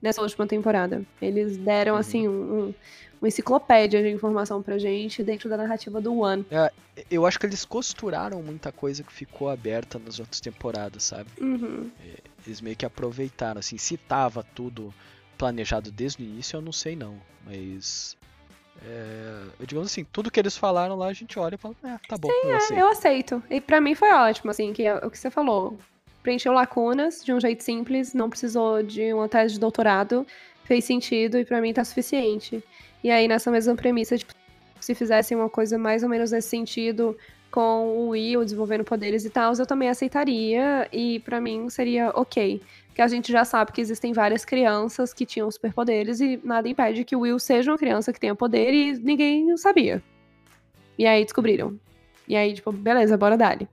Nessa última temporada. Eles deram, uhum. assim, um, uma enciclopédia de informação pra gente dentro da narrativa do One. É, eu acho que eles costuraram muita coisa que ficou aberta nas outras temporadas, sabe? Uhum. É, eles meio que aproveitaram, assim, se tava tudo planejado desde o início, eu não sei não, mas... É, digamos assim, tudo que eles falaram lá, a gente olha e fala, é, tá bom, Sim, eu, é, aceito. eu aceito. E pra mim foi ótimo, assim, que é o que você falou. Preencheu lacunas de um jeito simples, não precisou de uma tese de doutorado, fez sentido e para mim tá suficiente. E aí, nessa mesma premissa, tipo, se fizessem uma coisa mais ou menos nesse sentido, com o Will desenvolvendo poderes e tal, eu também aceitaria e para mim seria ok. Porque a gente já sabe que existem várias crianças que tinham superpoderes e nada impede que o Will seja uma criança que tenha poder e ninguém sabia. E aí descobriram. E aí, tipo, beleza, bora dali.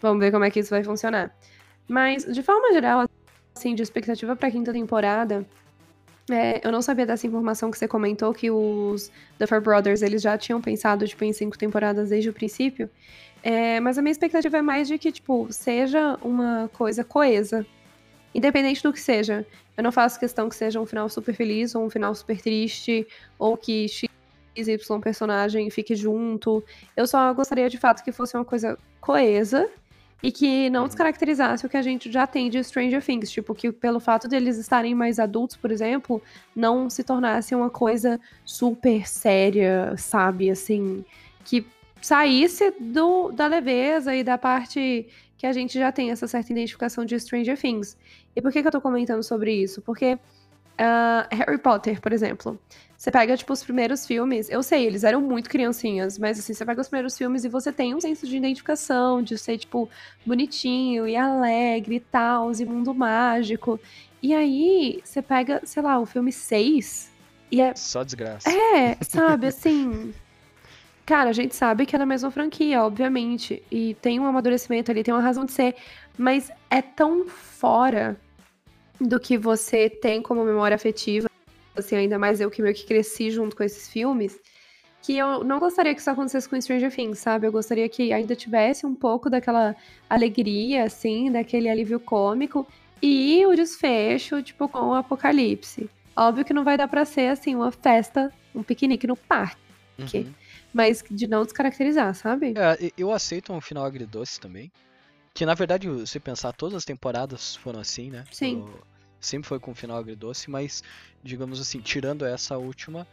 Vamos ver como é que isso vai funcionar. Mas, de forma geral, assim, de expectativa pra quinta temporada, é, eu não sabia dessa informação que você comentou, que os Duffer Brothers, eles já tinham pensado, tipo, em cinco temporadas desde o princípio. É, mas a minha expectativa é mais de que, tipo, seja uma coisa coesa. Independente do que seja. Eu não faço questão que seja um final super feliz ou um final super triste, ou que X Y personagem fique junto. Eu só gostaria de fato que fosse uma coisa coesa e que não uhum. descaracterizasse o que a gente já tem de Stranger Things, tipo que pelo fato deles estarem mais adultos, por exemplo, não se tornasse uma coisa super séria, sabe, assim, que saísse do da leveza e da parte que a gente já tem essa certa identificação de Stranger Things. E por que, que eu tô comentando sobre isso? Porque uh, Harry Potter, por exemplo, você pega, tipo, os primeiros filmes, eu sei, eles eram muito criancinhas, mas assim, você pega os primeiros filmes e você tem um senso de identificação, de ser, tipo, bonitinho e alegre e tal, e mundo mágico. E aí, você pega, sei lá, o filme 6 e é. Só desgraça. É, sabe, assim. Cara, a gente sabe que é na mesma franquia, obviamente. E tem um amadurecimento ali, tem uma razão de ser. Mas é tão fora do que você tem como memória afetiva assim, ainda mais eu que meio que cresci junto com esses filmes, que eu não gostaria que isso acontecesse com Stranger Things, sabe? Eu gostaria que ainda tivesse um pouco daquela alegria, assim, daquele alívio cômico e o desfecho, tipo, com o apocalipse. Óbvio que não vai dar pra ser, assim, uma festa, um piquenique no parque. Uhum. Mas de não descaracterizar, sabe? É, eu aceito um final agridoce também. Que na verdade, se pensar, todas as temporadas foram assim, né? Sim. O sempre foi com um final agridoce, mas, digamos assim, tirando essa última,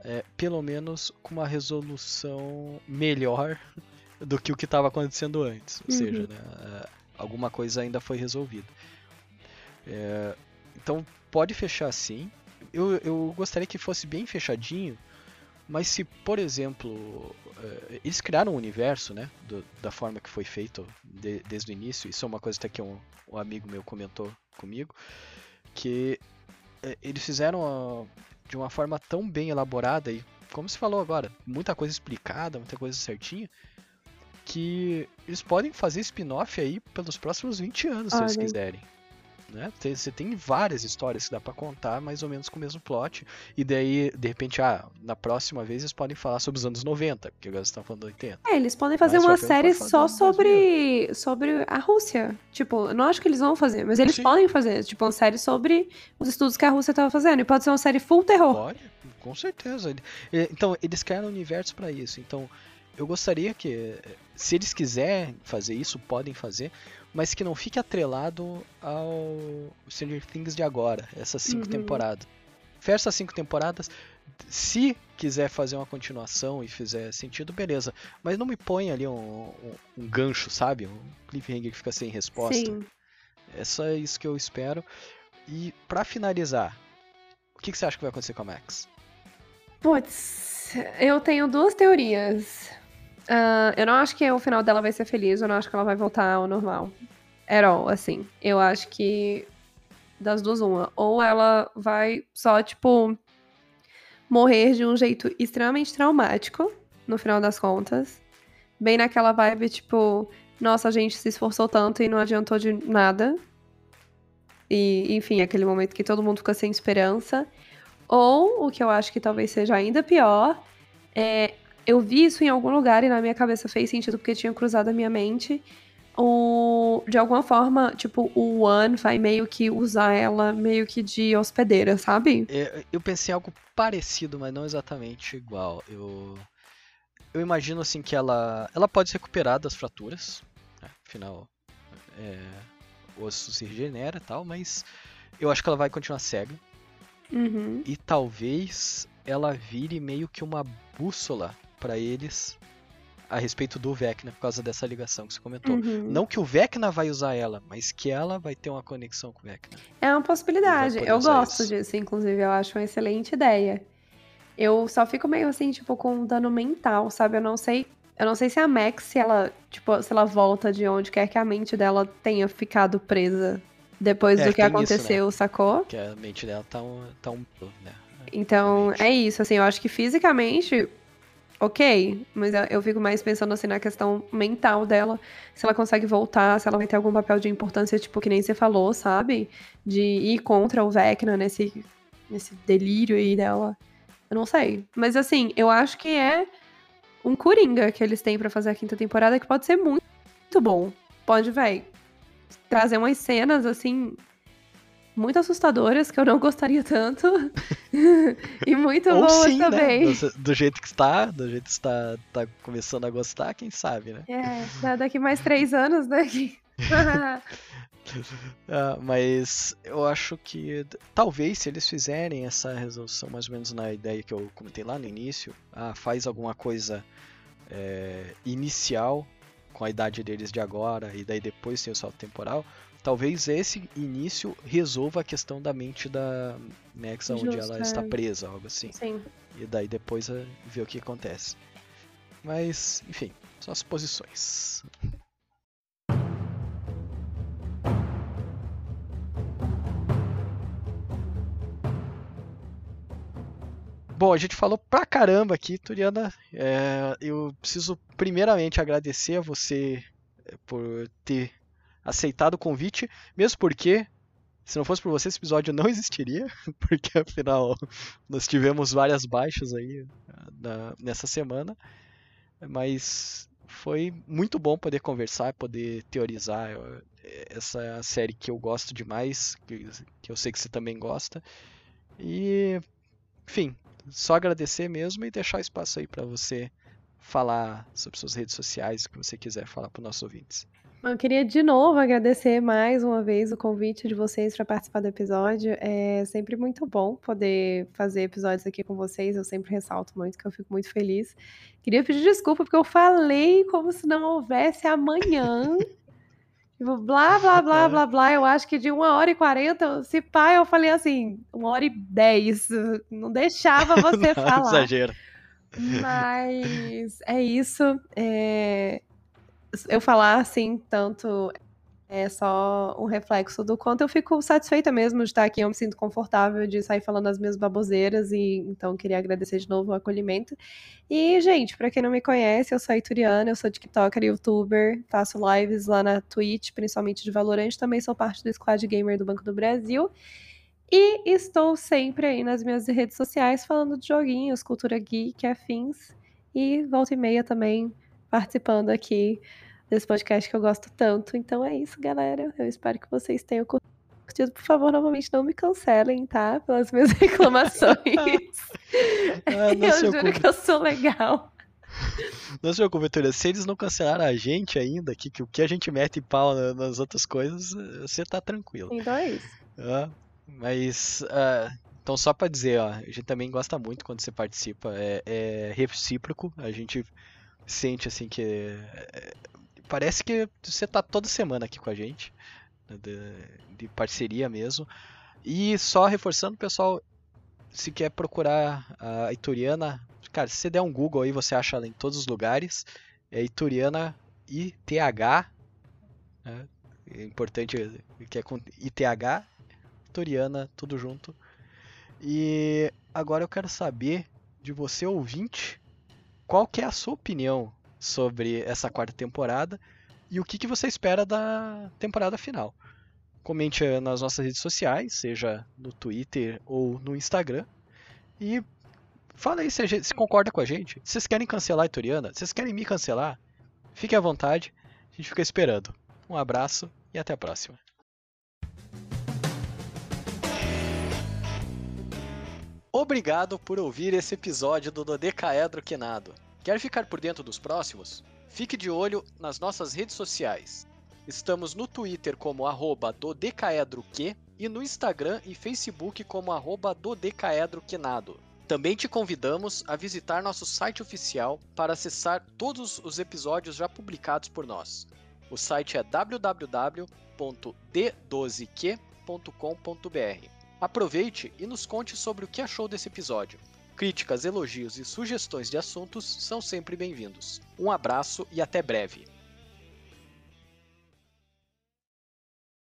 é, pelo menos com uma resolução melhor do que o que estava acontecendo antes. Ou uhum. seja, né, é, alguma coisa ainda foi resolvida. É, então, pode fechar assim. Eu, eu gostaria que fosse bem fechadinho, mas se, por exemplo, é, eles criaram um universo, né, do, da forma que foi feito de, desde o início, isso é uma coisa até que um, um amigo meu comentou comigo, que é, eles fizeram de uma forma tão bem elaborada e, como se falou agora, muita coisa explicada, muita coisa certinha, que eles podem fazer spin-off aí pelos próximos 20 anos, se eles quiserem. Né? Você tem várias histórias que dá para contar mais ou menos com o mesmo plot. E daí, de repente, ah, na próxima vez eles podem falar sobre os anos 90, porque agora estão falando 80. É, eles podem fazer mas uma série só sobre, sobre a Rússia. Tipo, eu não acho que eles vão fazer, mas eles Sim. podem fazer. Tipo, uma série sobre os estudos que a Rússia estava fazendo. E pode ser uma série full terror. Pode, com certeza. Então, eles criaram um universo para isso. Então, eu gostaria que, se eles quiserem fazer isso, podem fazer mas que não fique atrelado ao Stranger Things de agora, essas cinco uhum. temporadas. Fecha essas cinco temporadas. Se quiser fazer uma continuação e fizer sentido, beleza. Mas não me põe ali um, um, um gancho, sabe? Um cliffhanger que fica sem resposta. Sim. É só isso que eu espero. E para finalizar, o que, que, você acha que vai acontecer com a Max? Putz, eu tenho duas teorias. Uh, eu não acho que o final dela vai ser feliz, eu não acho que ela vai voltar ao normal. At all, assim. Eu acho que das duas, uma. Ou ela vai só, tipo, morrer de um jeito extremamente traumático, no final das contas. Bem naquela vibe, tipo, nossa, a gente se esforçou tanto e não adiantou de nada. E, enfim, aquele momento que todo mundo fica sem esperança. Ou, o que eu acho que talvez seja ainda pior, é eu vi isso em algum lugar e na minha cabeça fez sentido porque tinha cruzado a minha mente. O, de alguma forma, tipo, o One vai meio que usar ela meio que de hospedeira, sabe? É, eu pensei em algo parecido, mas não exatamente igual. Eu, eu imagino assim que ela, ela pode se recuperar das fraturas, né? afinal, é, o osso se regenera e tal, mas eu acho que ela vai continuar cega. Uhum. E talvez ela vire meio que uma bússola para eles a respeito do Vecna por causa dessa ligação que você comentou. Uhum. Não que o Vecna vai usar ela, mas que ela vai ter uma conexão com o Vecna. É uma possibilidade. Eu gosto isso. disso, inclusive, eu acho uma excelente ideia. Eu só fico meio assim, tipo, com dano mental, sabe? Eu não sei. Eu não sei se a Max, se ela, tipo, se ela volta de onde quer que a mente dela tenha ficado presa depois é, do que aconteceu, isso, né? sacou? Que a mente dela tá um. Tá um né? Então, é isso, assim, eu acho que fisicamente ok, mas eu fico mais pensando assim na questão mental dela, se ela consegue voltar, se ela vai ter algum papel de importância, tipo, que nem você falou, sabe? De ir contra o Vecna nesse, nesse delírio aí dela. Eu não sei. Mas assim, eu acho que é um coringa que eles têm para fazer a quinta temporada que pode ser muito, muito bom. Pode, velho, trazer umas cenas assim muito assustadoras, que eu não gostaria tanto. e muito Ou boas sim, né? também. Né? Do, do, jeito que está, do jeito que está tá começando a gostar, quem sabe, né? É, daqui mais três anos, né? ah, mas eu acho que talvez se eles fizerem essa resolução mais ou menos na ideia que eu comentei lá no início, ah, faz alguma coisa é, inicial com a idade deles de agora e daí depois tem o salto temporal, talvez esse início resolva a questão da mente da Max Justo, onde ela é. está presa, algo assim. Sim. E daí depois eh, ver o que acontece. Mas, enfim, só suposições. Bom, a gente falou pra caramba aqui, Turiana. É, eu preciso primeiramente agradecer a você eh, por ter aceitado o convite, mesmo porque se não fosse por você esse episódio não existiria, porque afinal nós tivemos várias baixas aí na, nessa semana, mas foi muito bom poder conversar, poder teorizar. Essa série que eu gosto demais, que, que eu sei que você também gosta. E, enfim, só agradecer mesmo e deixar espaço aí para você falar sobre suas redes sociais, o que você quiser falar para os nossos ouvintes. Eu queria de novo agradecer mais uma vez o convite de vocês para participar do episódio. É sempre muito bom poder fazer episódios aqui com vocês. Eu sempre ressalto muito que eu fico muito feliz. Queria pedir desculpa porque eu falei como se não houvesse amanhã. Tipo, blá, blá, blá, blá, blá. Eu acho que de uma hora e quarenta, se pá, eu falei assim, uma hora e dez. Não deixava você não, falar. Exagero. Mas é isso. É eu falar assim, tanto é só um reflexo do quanto eu fico satisfeita mesmo de estar aqui. Eu me sinto confortável de sair falando as minhas baboseiras e então queria agradecer de novo o acolhimento. E, gente, para quem não me conhece, eu sou Ituriana, eu sou TikToker e YouTuber, faço lives lá na Twitch, principalmente de Valorant, também sou parte do Squad Gamer do Banco do Brasil. E estou sempre aí nas minhas redes sociais falando de joguinhos, cultura geek, afins. E volta e meia também participando aqui desse podcast que eu gosto tanto. Então é isso, galera. Eu espero que vocês tenham curtido. Por favor, novamente não me cancelem, tá? Pelas minhas reclamações. ah, eu juro que eu sou legal. Não se preocupe, Túlia. Se eles não cancelaram a gente ainda, que, que o que a gente mete pau nas outras coisas, você tá tranquilo. Então é isso. Ah, mas, uh, então só pra dizer, ó, a gente também gosta muito quando você participa. É, é recíproco. A gente sente assim que é, parece que você tá toda semana aqui com a gente, né, de, de parceria mesmo. E só reforçando, pessoal, se quer procurar a Ituriana, cara, se você der um Google aí, você acha ela em todos os lugares. É Ituriana ITH, né? é importante que é com ITH, Ituriana, tudo junto. E agora eu quero saber de você, ouvinte, qual que é a sua opinião sobre essa quarta temporada e o que, que você espera da temporada final. Comente nas nossas redes sociais, seja no Twitter ou no Instagram. E fala aí se, gente, se concorda com a gente. Vocês querem cancelar a Ituriana, vocês querem me cancelar, fique à vontade. A gente fica esperando. Um abraço e até a próxima. Obrigado por ouvir esse episódio do Dodecaedro Quinado. Quer ficar por dentro dos próximos? Fique de olho nas nossas redes sociais. Estamos no Twitter como arroba dodecaedroque e no Instagram e Facebook como arroba dodecaedroquenado. Também te convidamos a visitar nosso site oficial para acessar todos os episódios já publicados por nós. O site é www.d12q.com.br. Aproveite e nos conte sobre o que achou desse episódio. Críticas, elogios e sugestões de assuntos são sempre bem-vindos. Um abraço e até breve.